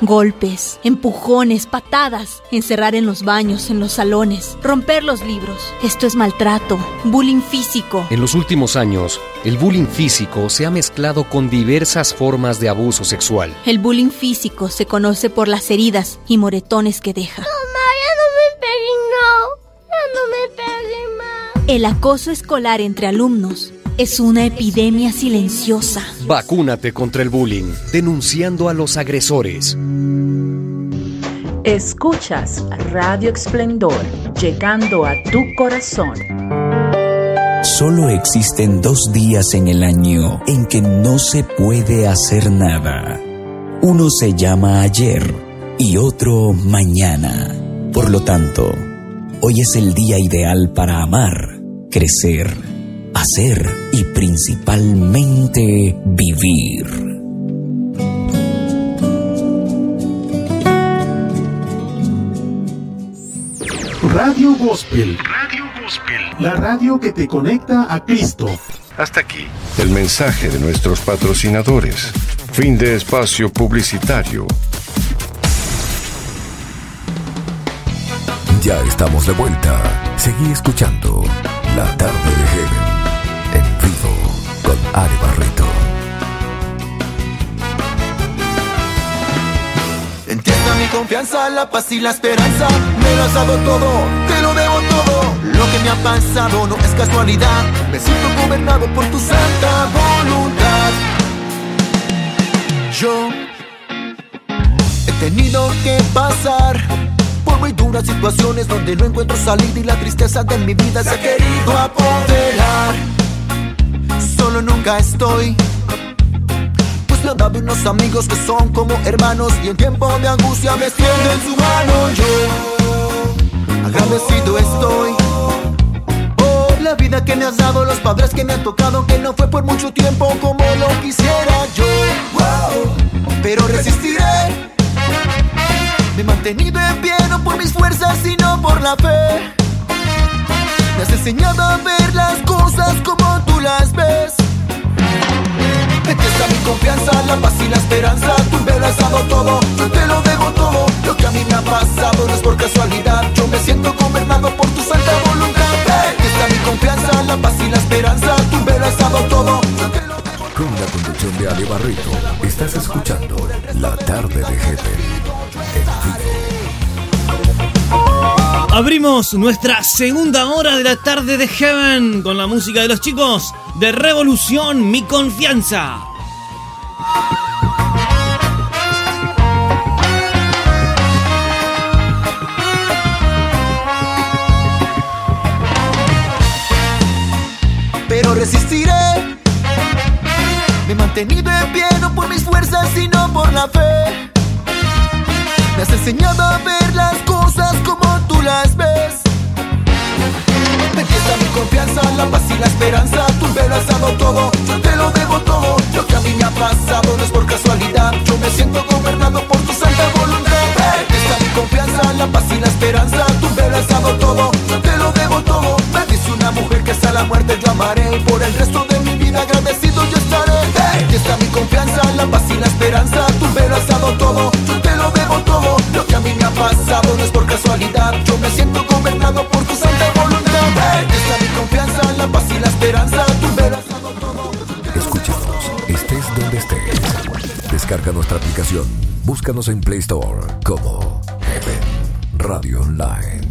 Golpes, empujones, patadas, encerrar en los baños, en los salones, romper los libros. Esto es maltrato, bullying físico. En los últimos años, el bullying físico se ha mezclado con diversas formas de abuso sexual. El bullying físico se conoce por las heridas y moretones que deja. Mamá, ya no me peguen, no. Ya no me El acoso escolar entre alumnos es una epidemia silenciosa. Vacúnate contra el bullying, denunciando a los agresores. Escuchas Radio Esplendor, llegando a tu corazón. Solo existen dos días en el año en que no se puede hacer nada. Uno se llama ayer y otro mañana. Por lo tanto, hoy es el día ideal para amar, crecer, hacer y principalmente vivir. Radio Gospel. Radio Gospel. La radio que te conecta a Cristo. Hasta aquí. El mensaje de nuestros patrocinadores. Fin de espacio publicitario. Ya estamos de vuelta. Seguí escuchando La tarde de Heaven en vivo con Ari Barreto. Entiendo mi confianza, la paz y la esperanza. Me lo has dado todo, te lo debo todo. Lo que me ha pasado no es casualidad. Me siento gobernado por tu santa voluntad. Yo he tenido que pasar por muy duras situaciones donde no encuentro salida y la tristeza de mi vida se ha querido apoderar. Solo nunca estoy. Pues me han unos amigos que son como hermanos y en tiempo de angustia me extienden su mano. Yo agradecido estoy por la vida que me has dado, los padres que me han tocado, que no fue por mucho tiempo como lo quisiera yo. Pero resistiré. Me he mantenido en pie no por mis fuerzas, sino por la fe. Me has enseñado a ver las cosas como tú las ves. Aquí está mi confianza, la paz y la esperanza. Tú me has dado todo, yo te lo debo todo. Lo que a mí me ha pasado no es por casualidad. Yo me siento gobernado por tu santa voluntad. Aquí mi confianza, la paz y la esperanza. Tú me has dado todo, yo te lo debo todo. Con la conducción de Ali Barreto, estás escuchando La tarde de Heaven en vivo. Abrimos nuestra segunda hora de la tarde de Heaven con la música de los chicos de Revolución Mi Confianza. pero resistiré. Me he mantenido en pie no por mis fuerzas, sino por la fe. Me has enseñado a ver las cosas las ves. Está mi confianza, la paz y la esperanza. Tú me lo has dado todo, yo te lo debo todo. Lo que a mí me ha pasado no es por casualidad. Yo me siento gobernado por tu santa voluntad. Aquí está mi confianza, la paz y la esperanza. Tú me lo has dado todo, yo te lo debo todo. Me dice una mujer que hasta la muerte yo amaré. Por el resto de mi vida agradecido yo estaré. Aquí está mi confianza, la paz y la esperanza. Tú me lo has dado todo, yo te lo debo todo. A no es mi confianza, la paz y la esperanza. Estés donde estés. Descarga nuestra aplicación. Búscanos en Play Store como Heaven Radio Online.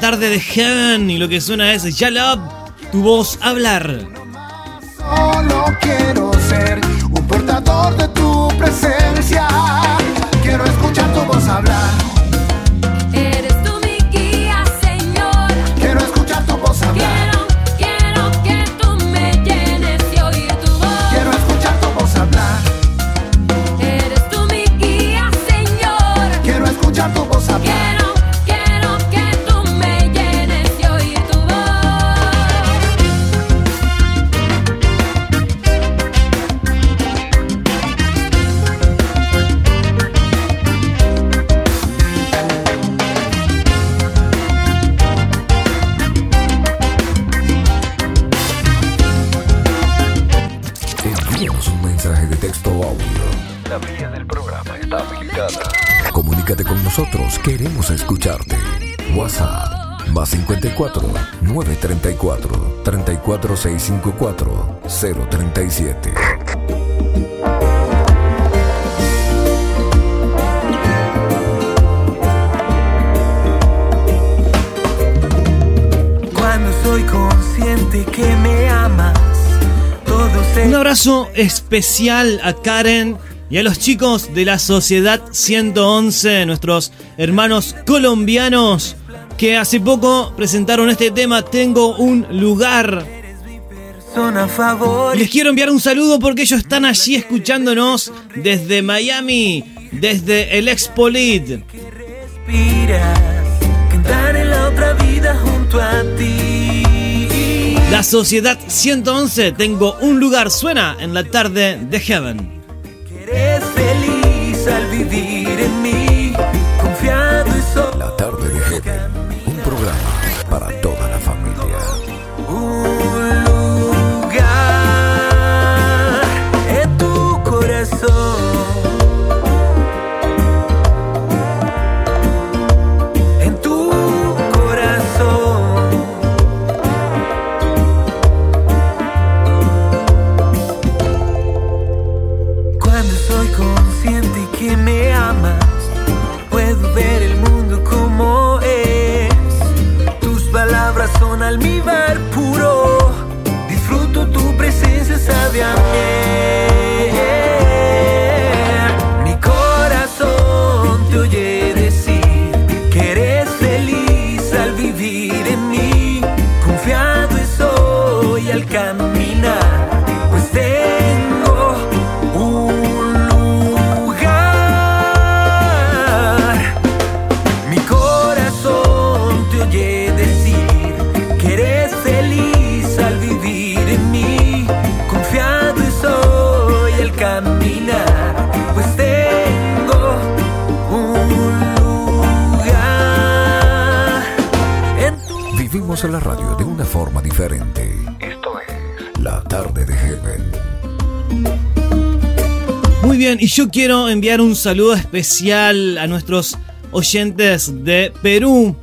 Tarde de Heaven. Y lo que suena es Ya Love, tu voz hablar. 34654 037. Cuando soy consciente que me amas, todo se Un abrazo especial a Karen y a los chicos de la Sociedad 111, nuestros hermanos colombianos, que hace poco presentaron este tema Tengo un lugar. Les quiero enviar un saludo porque ellos están allí escuchándonos desde Miami, desde el cantar en la Sociedad 111, tengo un lugar, suena en la tarde de Heaven. Eres feliz al vivir en mí, confiado y solo. La tarde de Heaven, un programa para quiero enviar un saludo especial a nuestros oyentes de Perú.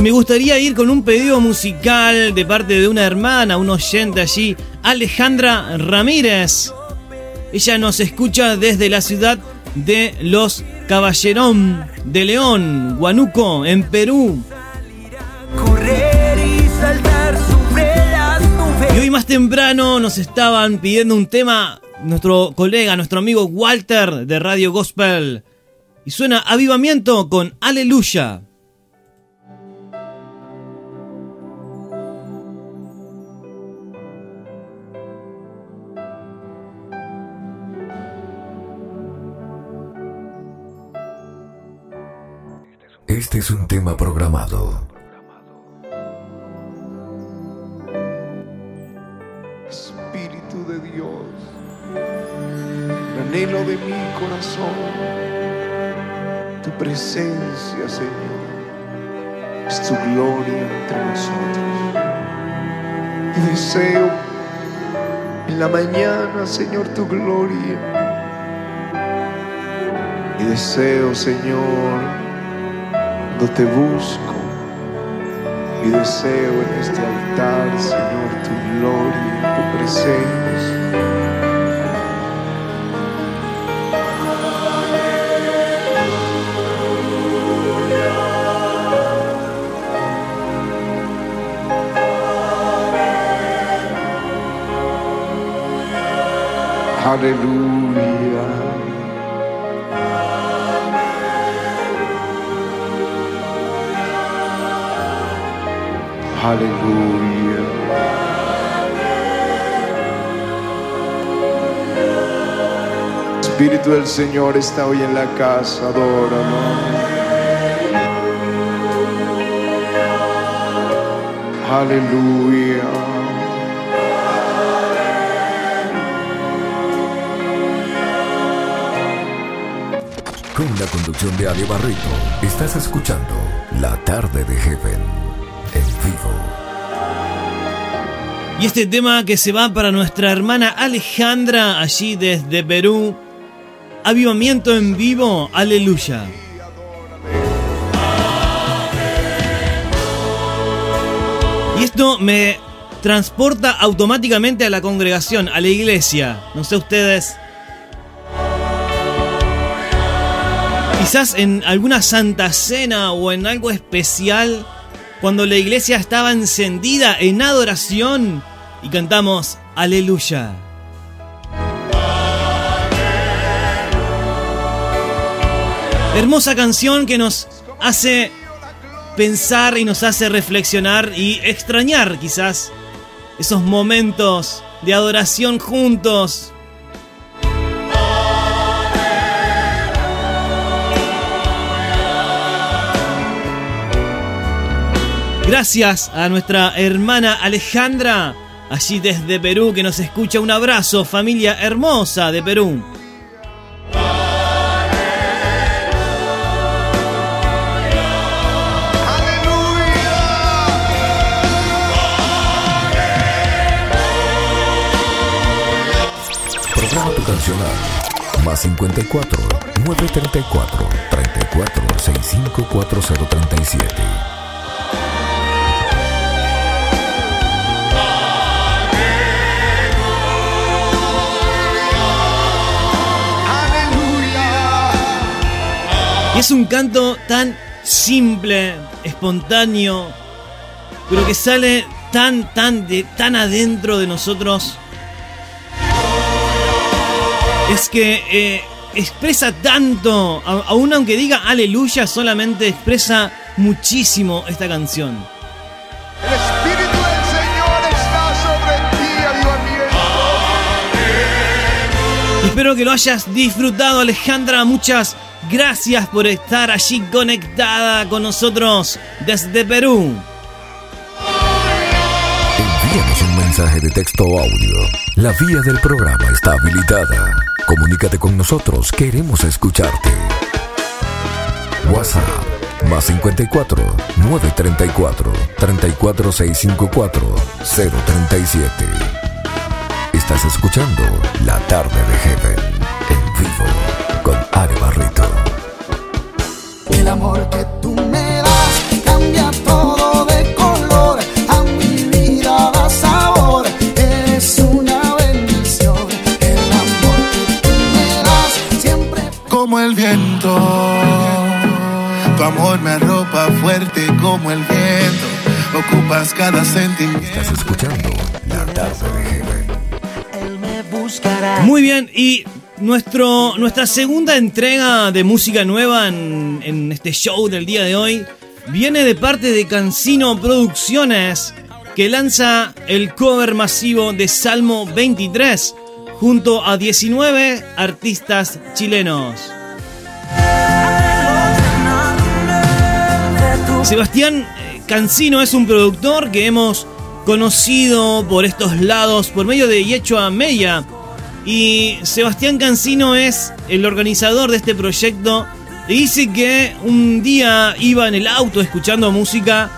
Me gustaría ir con un pedido musical de parte de una hermana, un oyente allí, Alejandra Ramírez. Ella nos escucha desde la ciudad de Los Caballerón de León, Huánuco, en Perú. Y hoy más temprano nos estaban pidiendo un tema nuestro colega, nuestro amigo Walter de Radio Gospel. Y suena Avivamiento con Aleluya. Este es un tema programado. Anhelo de mi corazón, tu presencia, Señor, es tu gloria entre nosotros. Y deseo en la mañana, Señor, tu gloria. Y deseo, Señor, cuando te busco, y deseo en este altar, Señor, tu gloria, tu presencia. Aleluya. Aleluya. Espíritu del Señor está hoy en la casa, adóralo. Aleluya. La conducción de Ale Barreto, estás escuchando La Tarde de Heaven en vivo. Y este tema que se va para nuestra hermana Alejandra, allí desde Perú. Avivamiento en vivo, aleluya. Y esto me transporta automáticamente a la congregación, a la iglesia. No sé ustedes. Quizás en alguna santa cena o en algo especial, cuando la iglesia estaba encendida en adoración y cantamos aleluya. Hermosa canción que nos hace pensar y nos hace reflexionar y extrañar quizás esos momentos de adoración juntos. Gracias a nuestra hermana Alejandra, allí desde Perú, que nos escucha. Un abrazo, familia hermosa de Perú. Más 54 934 34 65 4037. Y es un canto tan simple, espontáneo, pero que sale tan, tan, de, tan adentro de nosotros. Es que eh, expresa tanto, a- aún aunque diga aleluya, solamente expresa muchísimo esta canción. El Espíritu del Señor está sobre ti, avivamiento. Espero que lo hayas disfrutado, Alejandra. Muchas gracias por estar allí conectada con nosotros desde Perú. Envíanos un mensaje de texto o audio. La vía del programa está habilitada. Comunícate con nosotros, queremos escucharte. WhatsApp más 54 934 34654 037. Estás escuchando La Tarde de Heaven en vivo con Are Barreto. El amor que tú me das cambia todo de color. A mi vida da sabor. Eres una bendición. El amor que tú me das siempre. como el viento. Tu amor me arropa fuerte como el viento. Ocupas cada sentimiento. Estás escuchando La Tarde de. Muy bien, y nuestro, nuestra segunda entrega de música nueva en, este show del día de hoy viene de parte de Cancino Producciones, que lanza el cover masivo de Salmo 23 junto a 19 artistas chilenos. Sebastián eh, Cancino es un productor que hemos conocido por estos lados por medio de Yechua Meya, Y Sebastián Cancino es el organizador de este proyecto. Dice que un día iba en el auto escuchando música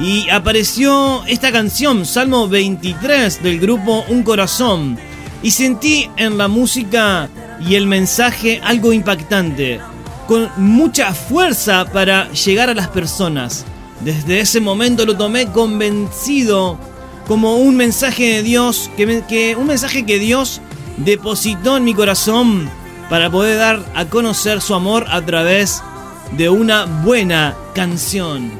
y apareció esta canción, Salmo 23 del grupo Un Corazón. Y sentí en la música y el mensaje algo impactante, con mucha fuerza para llegar a las personas. Desde ese momento lo tomé convencido como un mensaje de Dios, que, un mensaje que Dios depositó en mi corazón para poder dar a conocer su amor a través de una buena canción.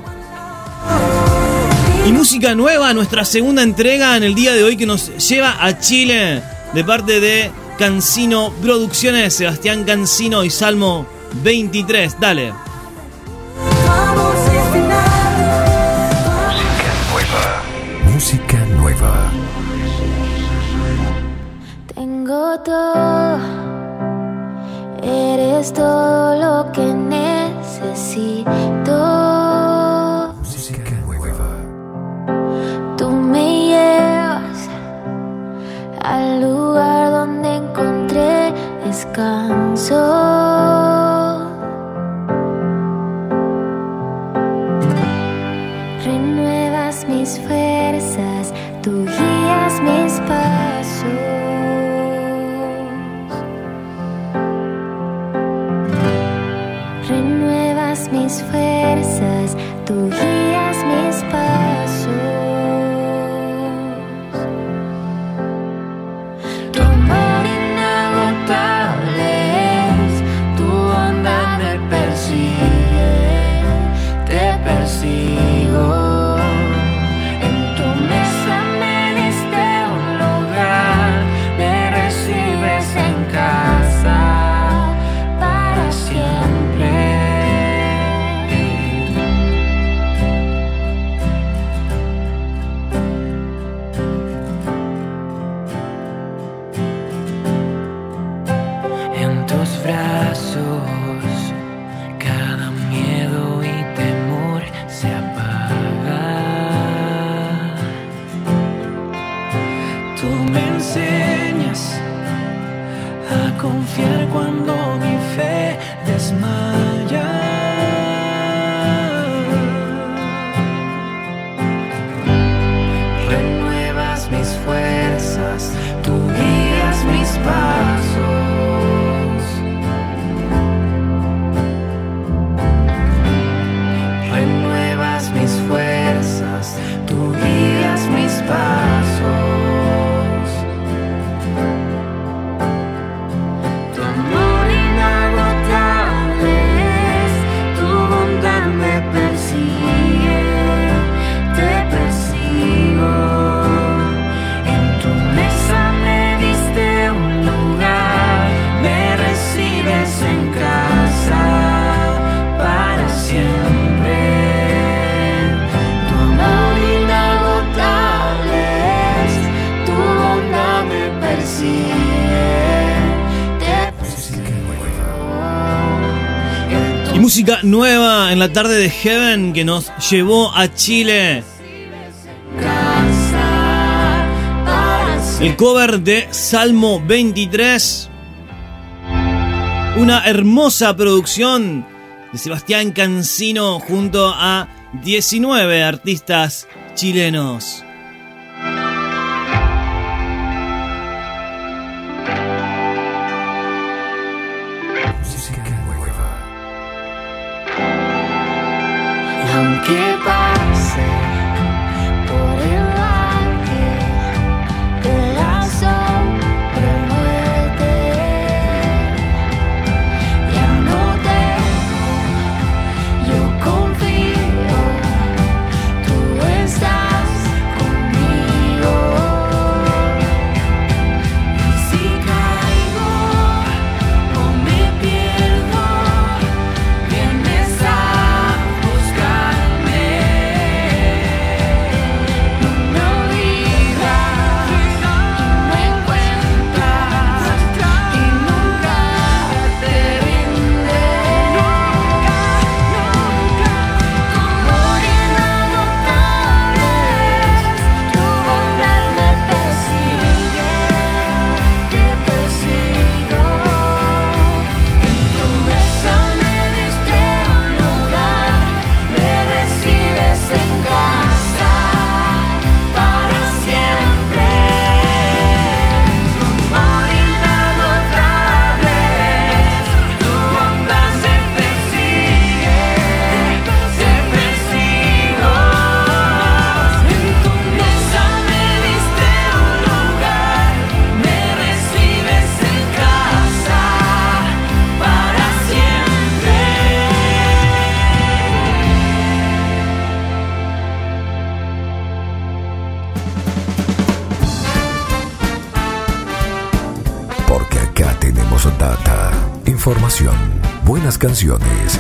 Y música nueva, nuestra segunda entrega en el día de hoy que nos lleva a Chile de parte de Cancino Producciones, Sebastián Cancino y Salmo 23. Dale. Eres todo lo que necesito. Música nueva. Tú me llevas al lugar donde encontré descanso. La tarde de Heaven que nos llevó a Chile. El cover de Salmo 23. Una hermosa producción de Sebastián Cancino junto a 19 artistas chilenos. Canciones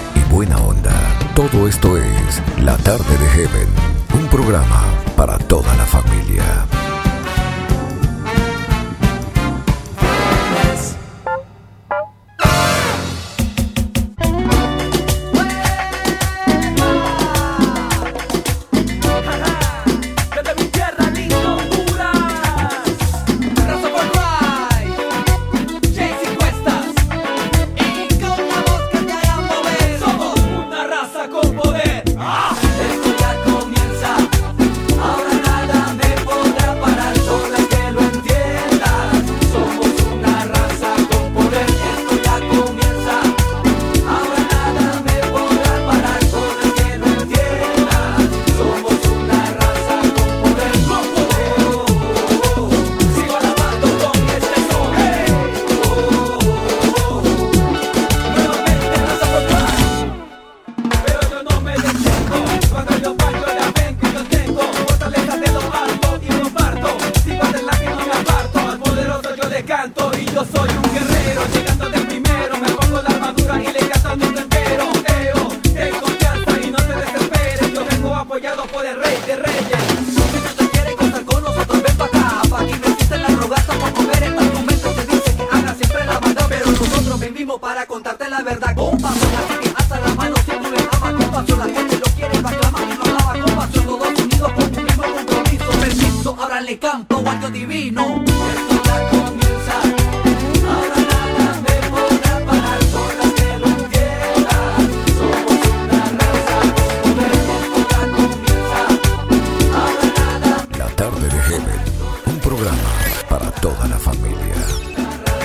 toda la familia.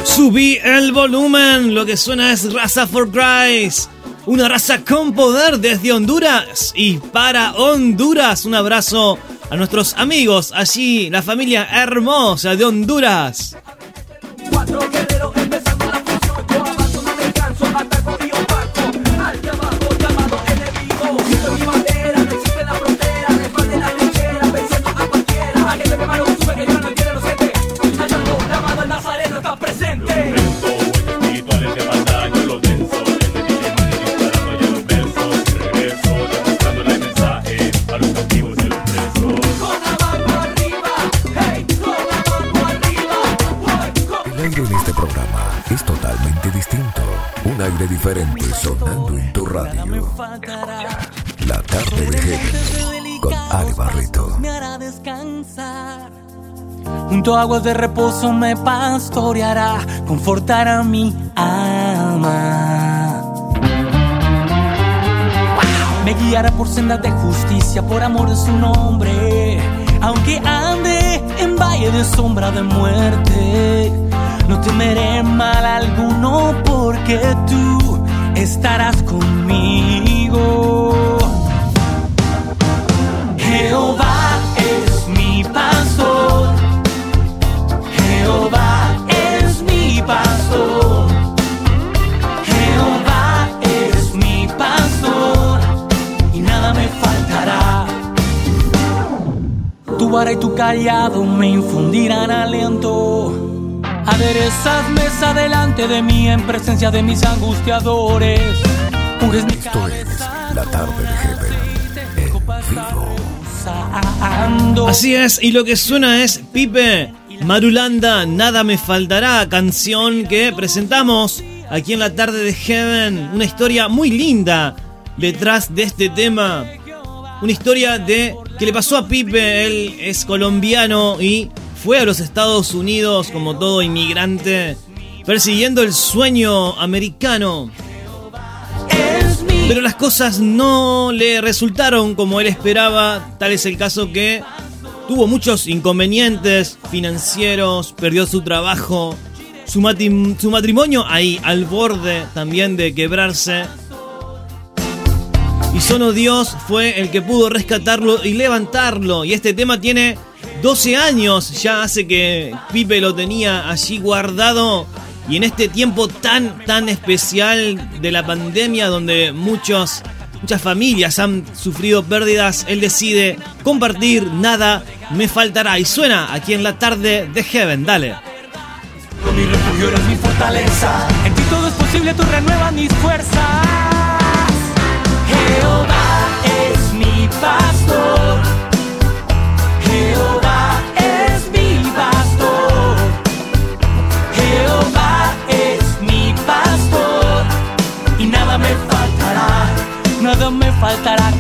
Subí el volumen, lo que suena es Raza for Christ. Una raza con poder desde Honduras y para Honduras. Un abrazo a nuestros amigos allí, la familia hermosa de Honduras. Diferente sonando en tu radio. La tarde de Heaven con Ale Barreto. me hará descansar. Junto a aguas de reposo me pastoreará, confortará mi alma. Me guiará por sendas de justicia, por amor de su nombre. Aunque ande en valle de sombra de muerte, no temeré mal alguno porque tú estarás conmigo. Jehová es mi pastor. Jehová es mi pastor. Jehová es mi pastor. Y nada me faltará. Tu vara y tu callado me infundirán aliento. Aderezas mesa delante de mí en presencia de mis angustiadores. Unges mi Esto es La tarde de Heaven en vivo. Así es, y lo que suena es Pipe Marulanda, Nada Me Faltará, canción que presentamos aquí en la tarde de Heaven. Una historia muy linda detrás de este tema. Una historia de que le pasó a Pipe, él es colombiano y fue a los Estados Unidos como todo inmigrante, persiguiendo el sueño americano. Pero las cosas no le resultaron como él esperaba. Tal es el caso que tuvo muchos inconvenientes financieros, perdió su trabajo, su, matrimonio ahí al borde también de quebrarse. Y solo Dios fue el que pudo rescatarlo y levantarlo. Y este tema tiene 12 años, ya hace que Pipe lo tenía allí guardado. Y en este tiempo tan, tan especial de la pandemia, donde muchos, muchas familias han sufrido pérdidas, él decide compartir, nada me faltará. Y suena aquí en la tarde de Heaven, dale. Mi refugio eres mi fortaleza. En ti todo es posible, tú renuevas mis fuerzas. Faltará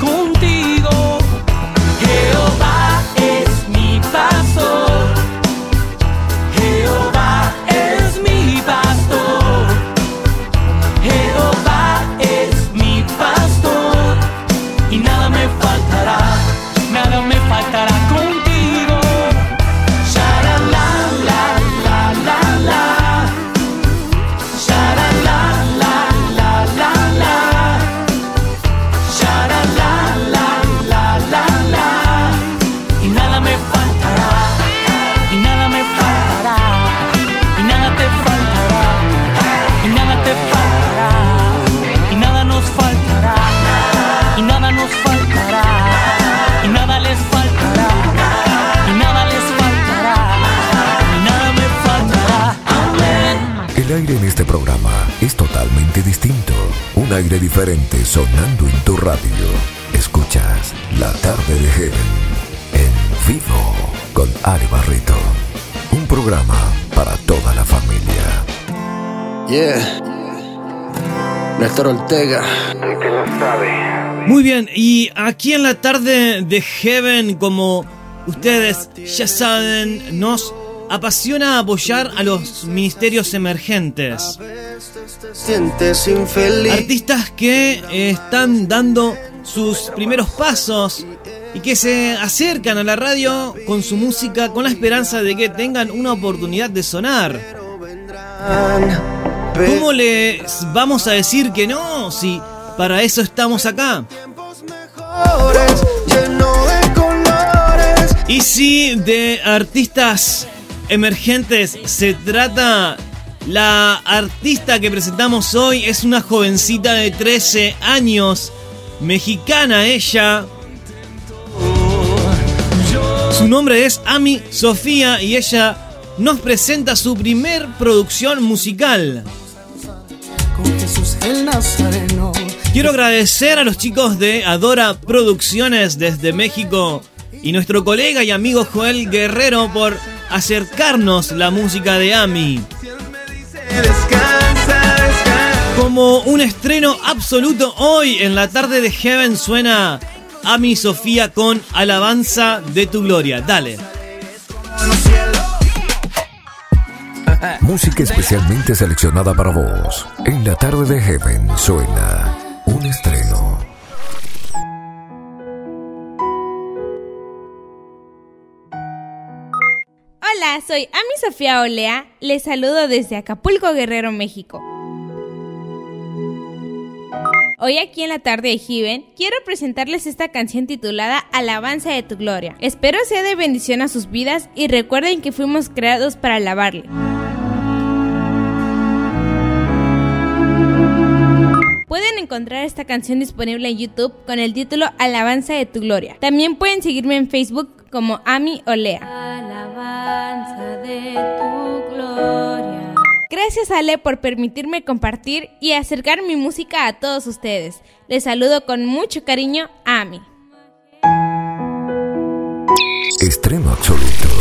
aire diferente sonando en tu radio. Escuchas La Tarde de Heaven en vivo con Ari Barrito. Un programa para toda la familia. Yeah. Néstor Ortega. Te lo sabe. Muy bien, y aquí en la tarde de Heaven, como ustedes ya saben, nos apasiona apoyar a los ministerios emergentes. Te sientes infeliz. Artistas que eh, están dando sus primeros pasos y que se acercan a la radio con su música con la esperanza de que tengan una oportunidad de sonar. ¿Cómo les vamos a decir que no si para eso estamos acá? Y si de artistas emergentes se trata, la artista que presentamos hoy es una jovencita de 13 años, mexicana ella. Su nombre es Ami Sofía y ella nos presenta su primer producción musical. Quiero agradecer a los chicos de Adora Producciones desde México y nuestro colega y amigo Joel Guerrero por acercarnos la música de Ami. Como un estreno absoluto hoy en la tarde de Heaven suena Ami Sofía con Alabanza de tu Gloria. Dale. Música especialmente seleccionada para vos. En la tarde de Heaven suena un estreno. Soy Ami Sofía Olea. Les saludo desde Acapulco, Guerrero, México. Hoy aquí en la tarde de Heaven quiero presentarles esta canción titulada Alabanza de tu Gloria. Espero sea de bendición a sus vidas y recuerden que fuimos creados para alabarle. Pueden encontrar esta canción disponible en YouTube con el título Alabanza de tu Gloria. También pueden seguirme en Facebook como Ami Olea. Alabanza de tu gloria. Gracias Ale por permitirme compartir y acercar mi música a todos ustedes. Les saludo con mucho cariño, Ami. Estreno absoluto.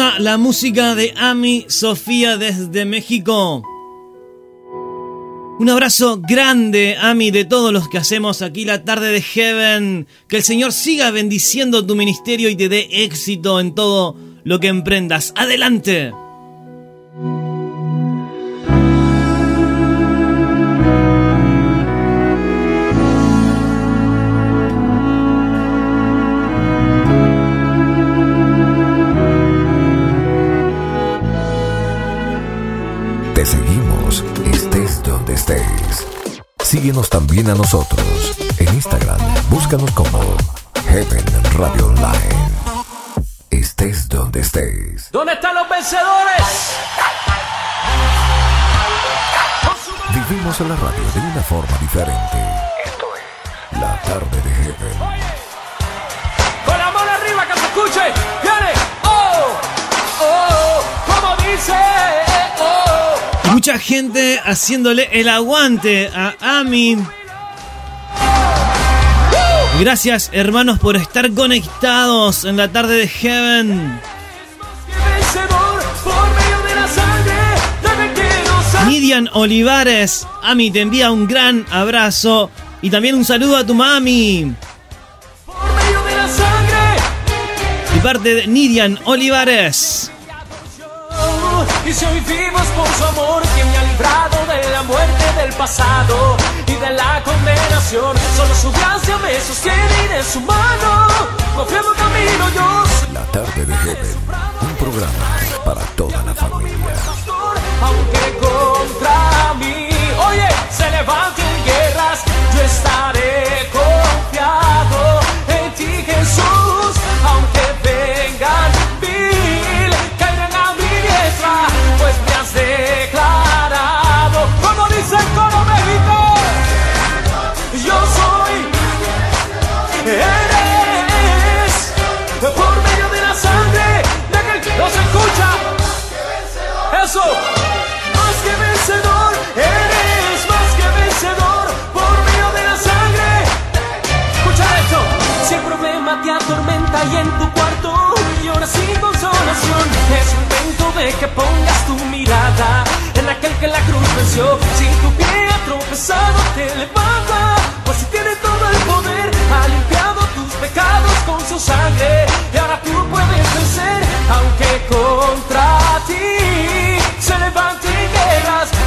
La música de Ami Sofía desde México. Un abrazo grande, Ami, de todos los que hacemos aquí la tarde de Heaven. Que el Señor siga bendiciendo tu ministerio y te dé éxito en todo lo que emprendas. Adelante. Síguenos también a nosotros en Instagram. Búscanos como Heaven Radio Online. Estés donde estés. ¿Dónde están los vencedores? Vivimos en la radio de una forma diferente. Esto es La tarde de Heaven. Con la mano arriba que se escuche. Viene. Oh, oh, como dice. Oh. Y mucha gente haciéndole el aguante a Ami. Gracias hermanos por estar conectados en la tarde de Heaven. Nidian Olivares, Ami te envía un gran abrazo y también un saludo a tu mami. De parte de Nidian Olivares. Y si hoy vivos por su amor, que me ha librado de la muerte del pasado y de la condenación. Solo su gracia me sostiene y de su mano. Confiando camino yo. La tarde de Heaven. Un programa para toda la familia. Aunque contra mí, oye, se levanten guerras, yo estaré confiado y en tu cuarto lloras sin consolación, es momento de que pongas tu mirada en aquel que la cruz venció. Si tu pie ha tropezado, te levanta, pues si tiene todo el poder, ha limpiado tus pecados con su sangre y ahora tú puedes vencer, aunque contra ti se levanten guerras.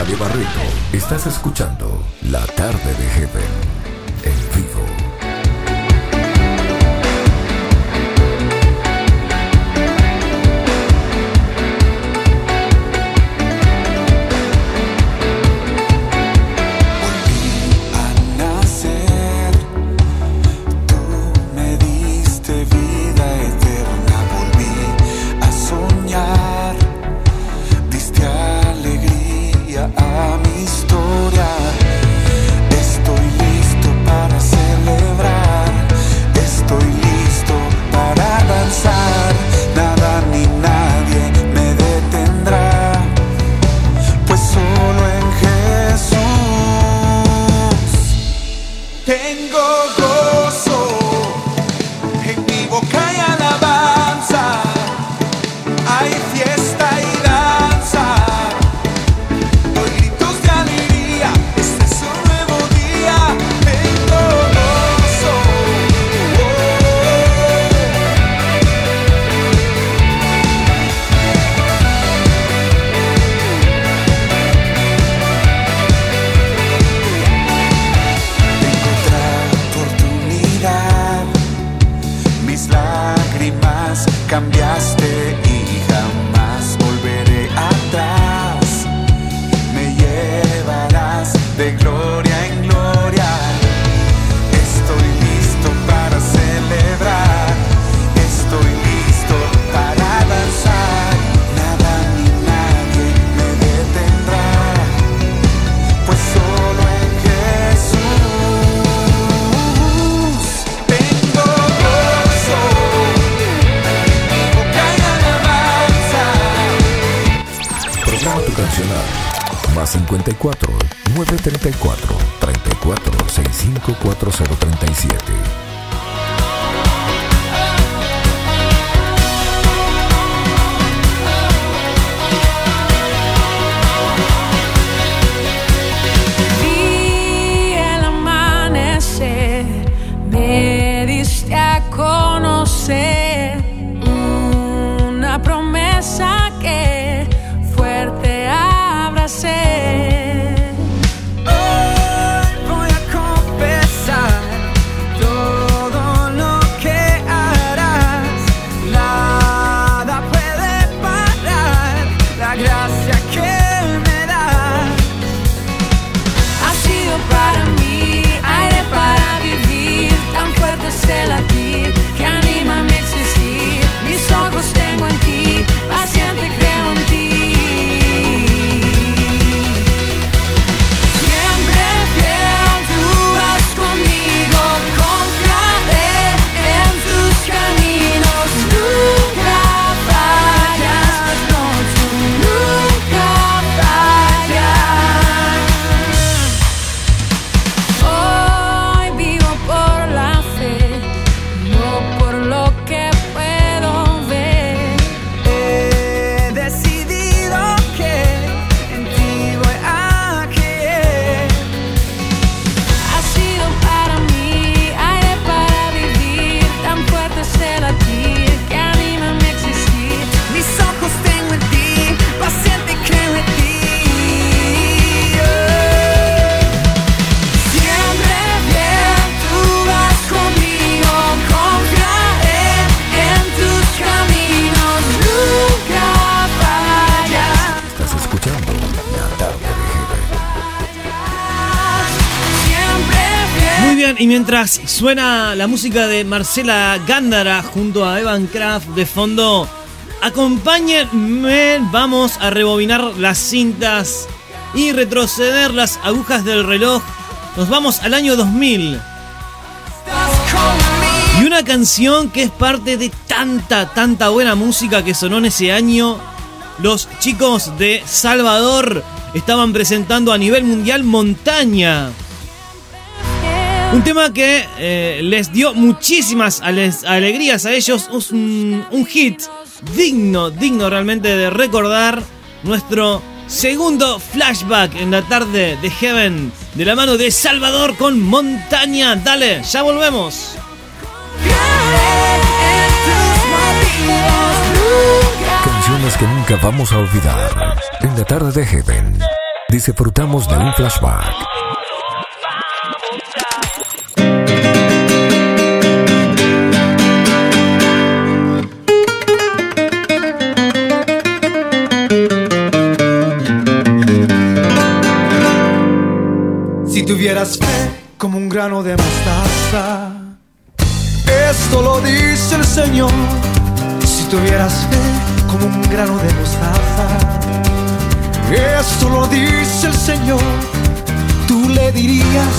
Ale Barreto, estás escuchando La tarde de Heaven. Suena la música de Marcela Gándara junto a Evan Kraft de fondo, acompáñenme, vamos a rebobinar las cintas y retroceder las agujas del reloj. Nos vamos al año 2000. Y una canción que es parte de tanta, tanta buena música que sonó en ese año. Los chicos de Salvador estaban presentando a nivel mundial Montaña. Un tema que eh, les dio muchísimas alegrías a ellos. Es un, un hit digno, digno realmente de recordar nuestro segundo flashback en la tarde de Heaven. De la mano de Salvador con Montaña. Dale, ya volvemos. Canciones que nunca vamos a olvidar. En la tarde de Heaven, disfrutamos de un flashback. Tuvieras fe como un grano de mostaza, esto lo dice el Señor. Si tuvieras fe como un grano de mostaza, esto lo dice el Señor. Tú le dirías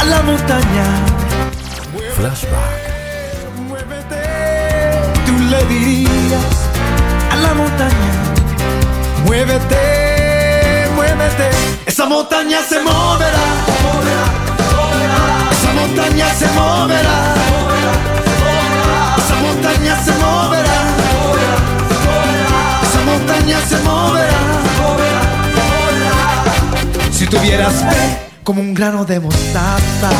a la montaña, Flashback. tú le dirías a la montaña, muévete, muévete. Esa montaña se moverá, esa montaña se moverá, esa montaña se moverá, esa montaña se moverá. Si tuvieras fe como un grano de mostaza,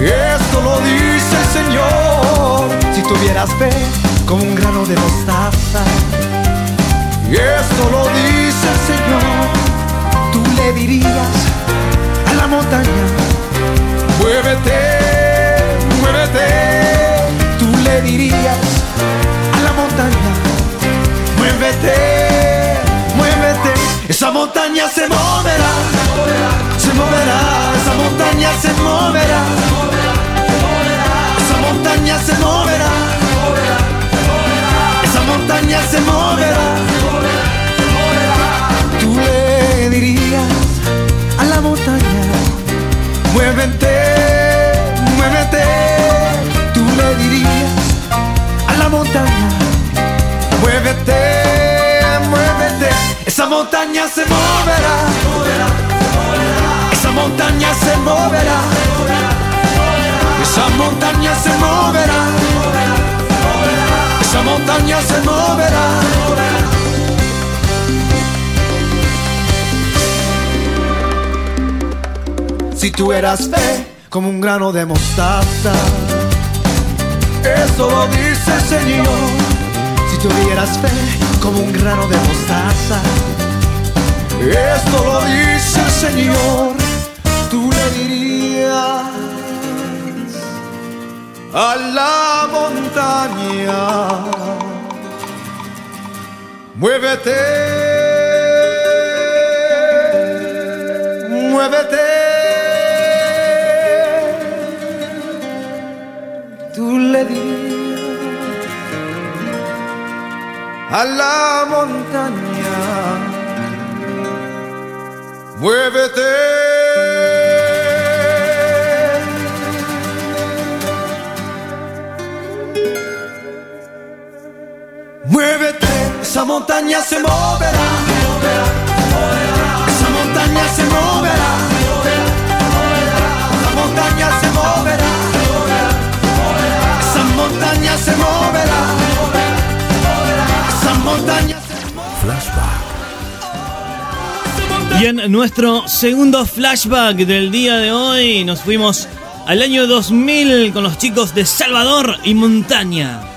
esto lo dice el Señor. Si tuvieras fe como un grano de mostaza, esto lo dice el Señor. Le dirías a la montaña, muévete, muévete. Tú le dirías a la montaña, muévete, muévete. Esa montaña se moverá, se moverá, esa montaña se moverá, esa montaña se moverá, esa montaña se moverá. Muévete, muévete, tú le dirías a la montaña, muévete, muévete, esa montaña se moverá, esa montaña se moverá, esa montaña se moverá, esa montaña se moverá. Si tú eras fe como un grano de mostaza, eso lo dice el Señor. Si tuvieras fe como un grano de mostaza, esto lo dice el Señor. Tú le dirías a la montaña, muévete, muévete. A la montaña, muévete. Muévete, esa montaña se moverá. Esa montaña se moverá. Esa montaña se moverá. Montaña Y en nuestro segundo flashback del día de hoy nos fuimos al año 2000 con los chicos de Salvador y Montaña.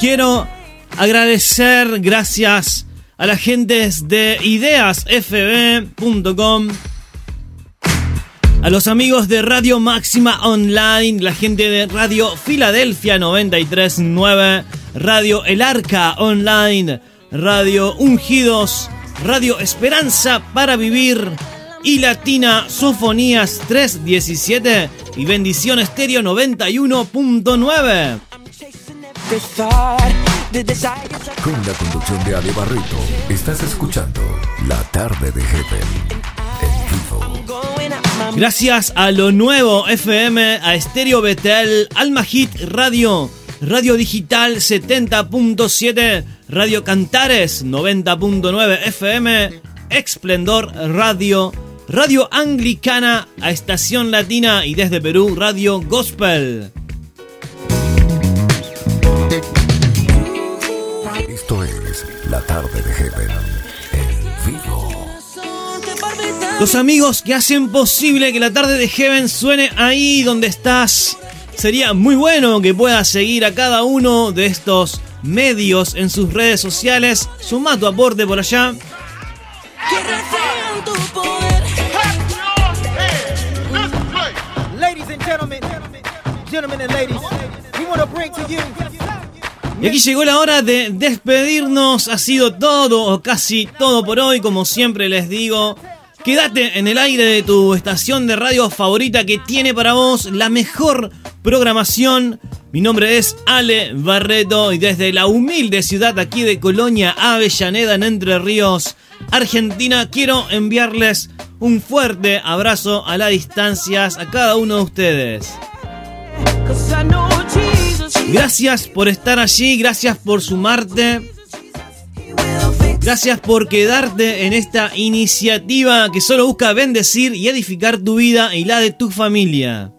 Quiero agradecer, gracias a la gente de ideasfb.com, a los amigos de Radio Máxima Online, la gente de Radio Filadelfia 939, Radio El Arca Online, Radio Ungidos, Radio Esperanza para Vivir y Latina Sofonías 317 y Bendición Estéreo 91.9. Con la conducción de Ale Barreto, estás escuchando La Tarde de Heaven. En vivo. Gracias a lo nuevo FM, a Estéreo Betel, Alma Hit Radio, Radio Digital 70.7, Radio Cantares 90.9 FM, Esplendor Radio, Radio Anglicana, a Estación Latina y desde Perú, Radio Gospel. La Tarde de Heaven. En vivo. Los amigos que hacen posible que la tarde de Heaven suene ahí donde estás. Sería muy bueno que puedas seguir a cada uno de estos medios en sus redes sociales. Suma tu aporte por allá. Ladies and gentlemen, gentlemen and ladies, we want to bring to you. Y aquí llegó la hora de despedirnos. Ha sido todo o casi todo por hoy. Como siempre les digo, quédate en el aire de tu estación de radio favorita que tiene para vos la mejor programación. Mi nombre es Ale Barreto y desde la humilde ciudad aquí de Colonia, Avellaneda, en Entre Ríos, Argentina, quiero enviarles un fuerte abrazo a la distancia a cada uno de ustedes. Gracias por estar allí, gracias por sumarte. Gracias por quedarte en esta iniciativa que solo busca bendecir y edificar tu vida y la de tu familia.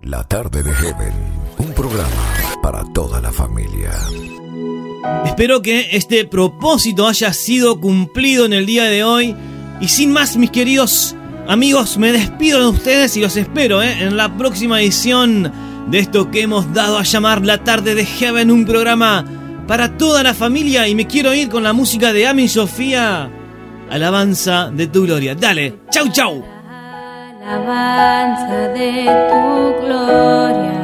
La tarde de Heaven, un programa para toda la familia. Espero que este propósito haya sido cumplido en el día de hoy. Y sin más, mis queridos amigos, me despido de ustedes y los espero ¿eh? en la próxima edición de esto que hemos dado a llamar La tarde de Heaven, un programa para toda la familia. Y me quiero ir con la música de Ami Sofía, alabanza de tu gloria. Dale, chau, chau. alabanza de tu gloria.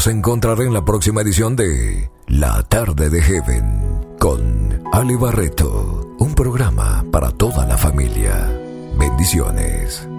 Volveremos a encontrar en la próxima edición de La tarde de Heaven con Ali Barreto, un programa para toda la familia. Bendiciones.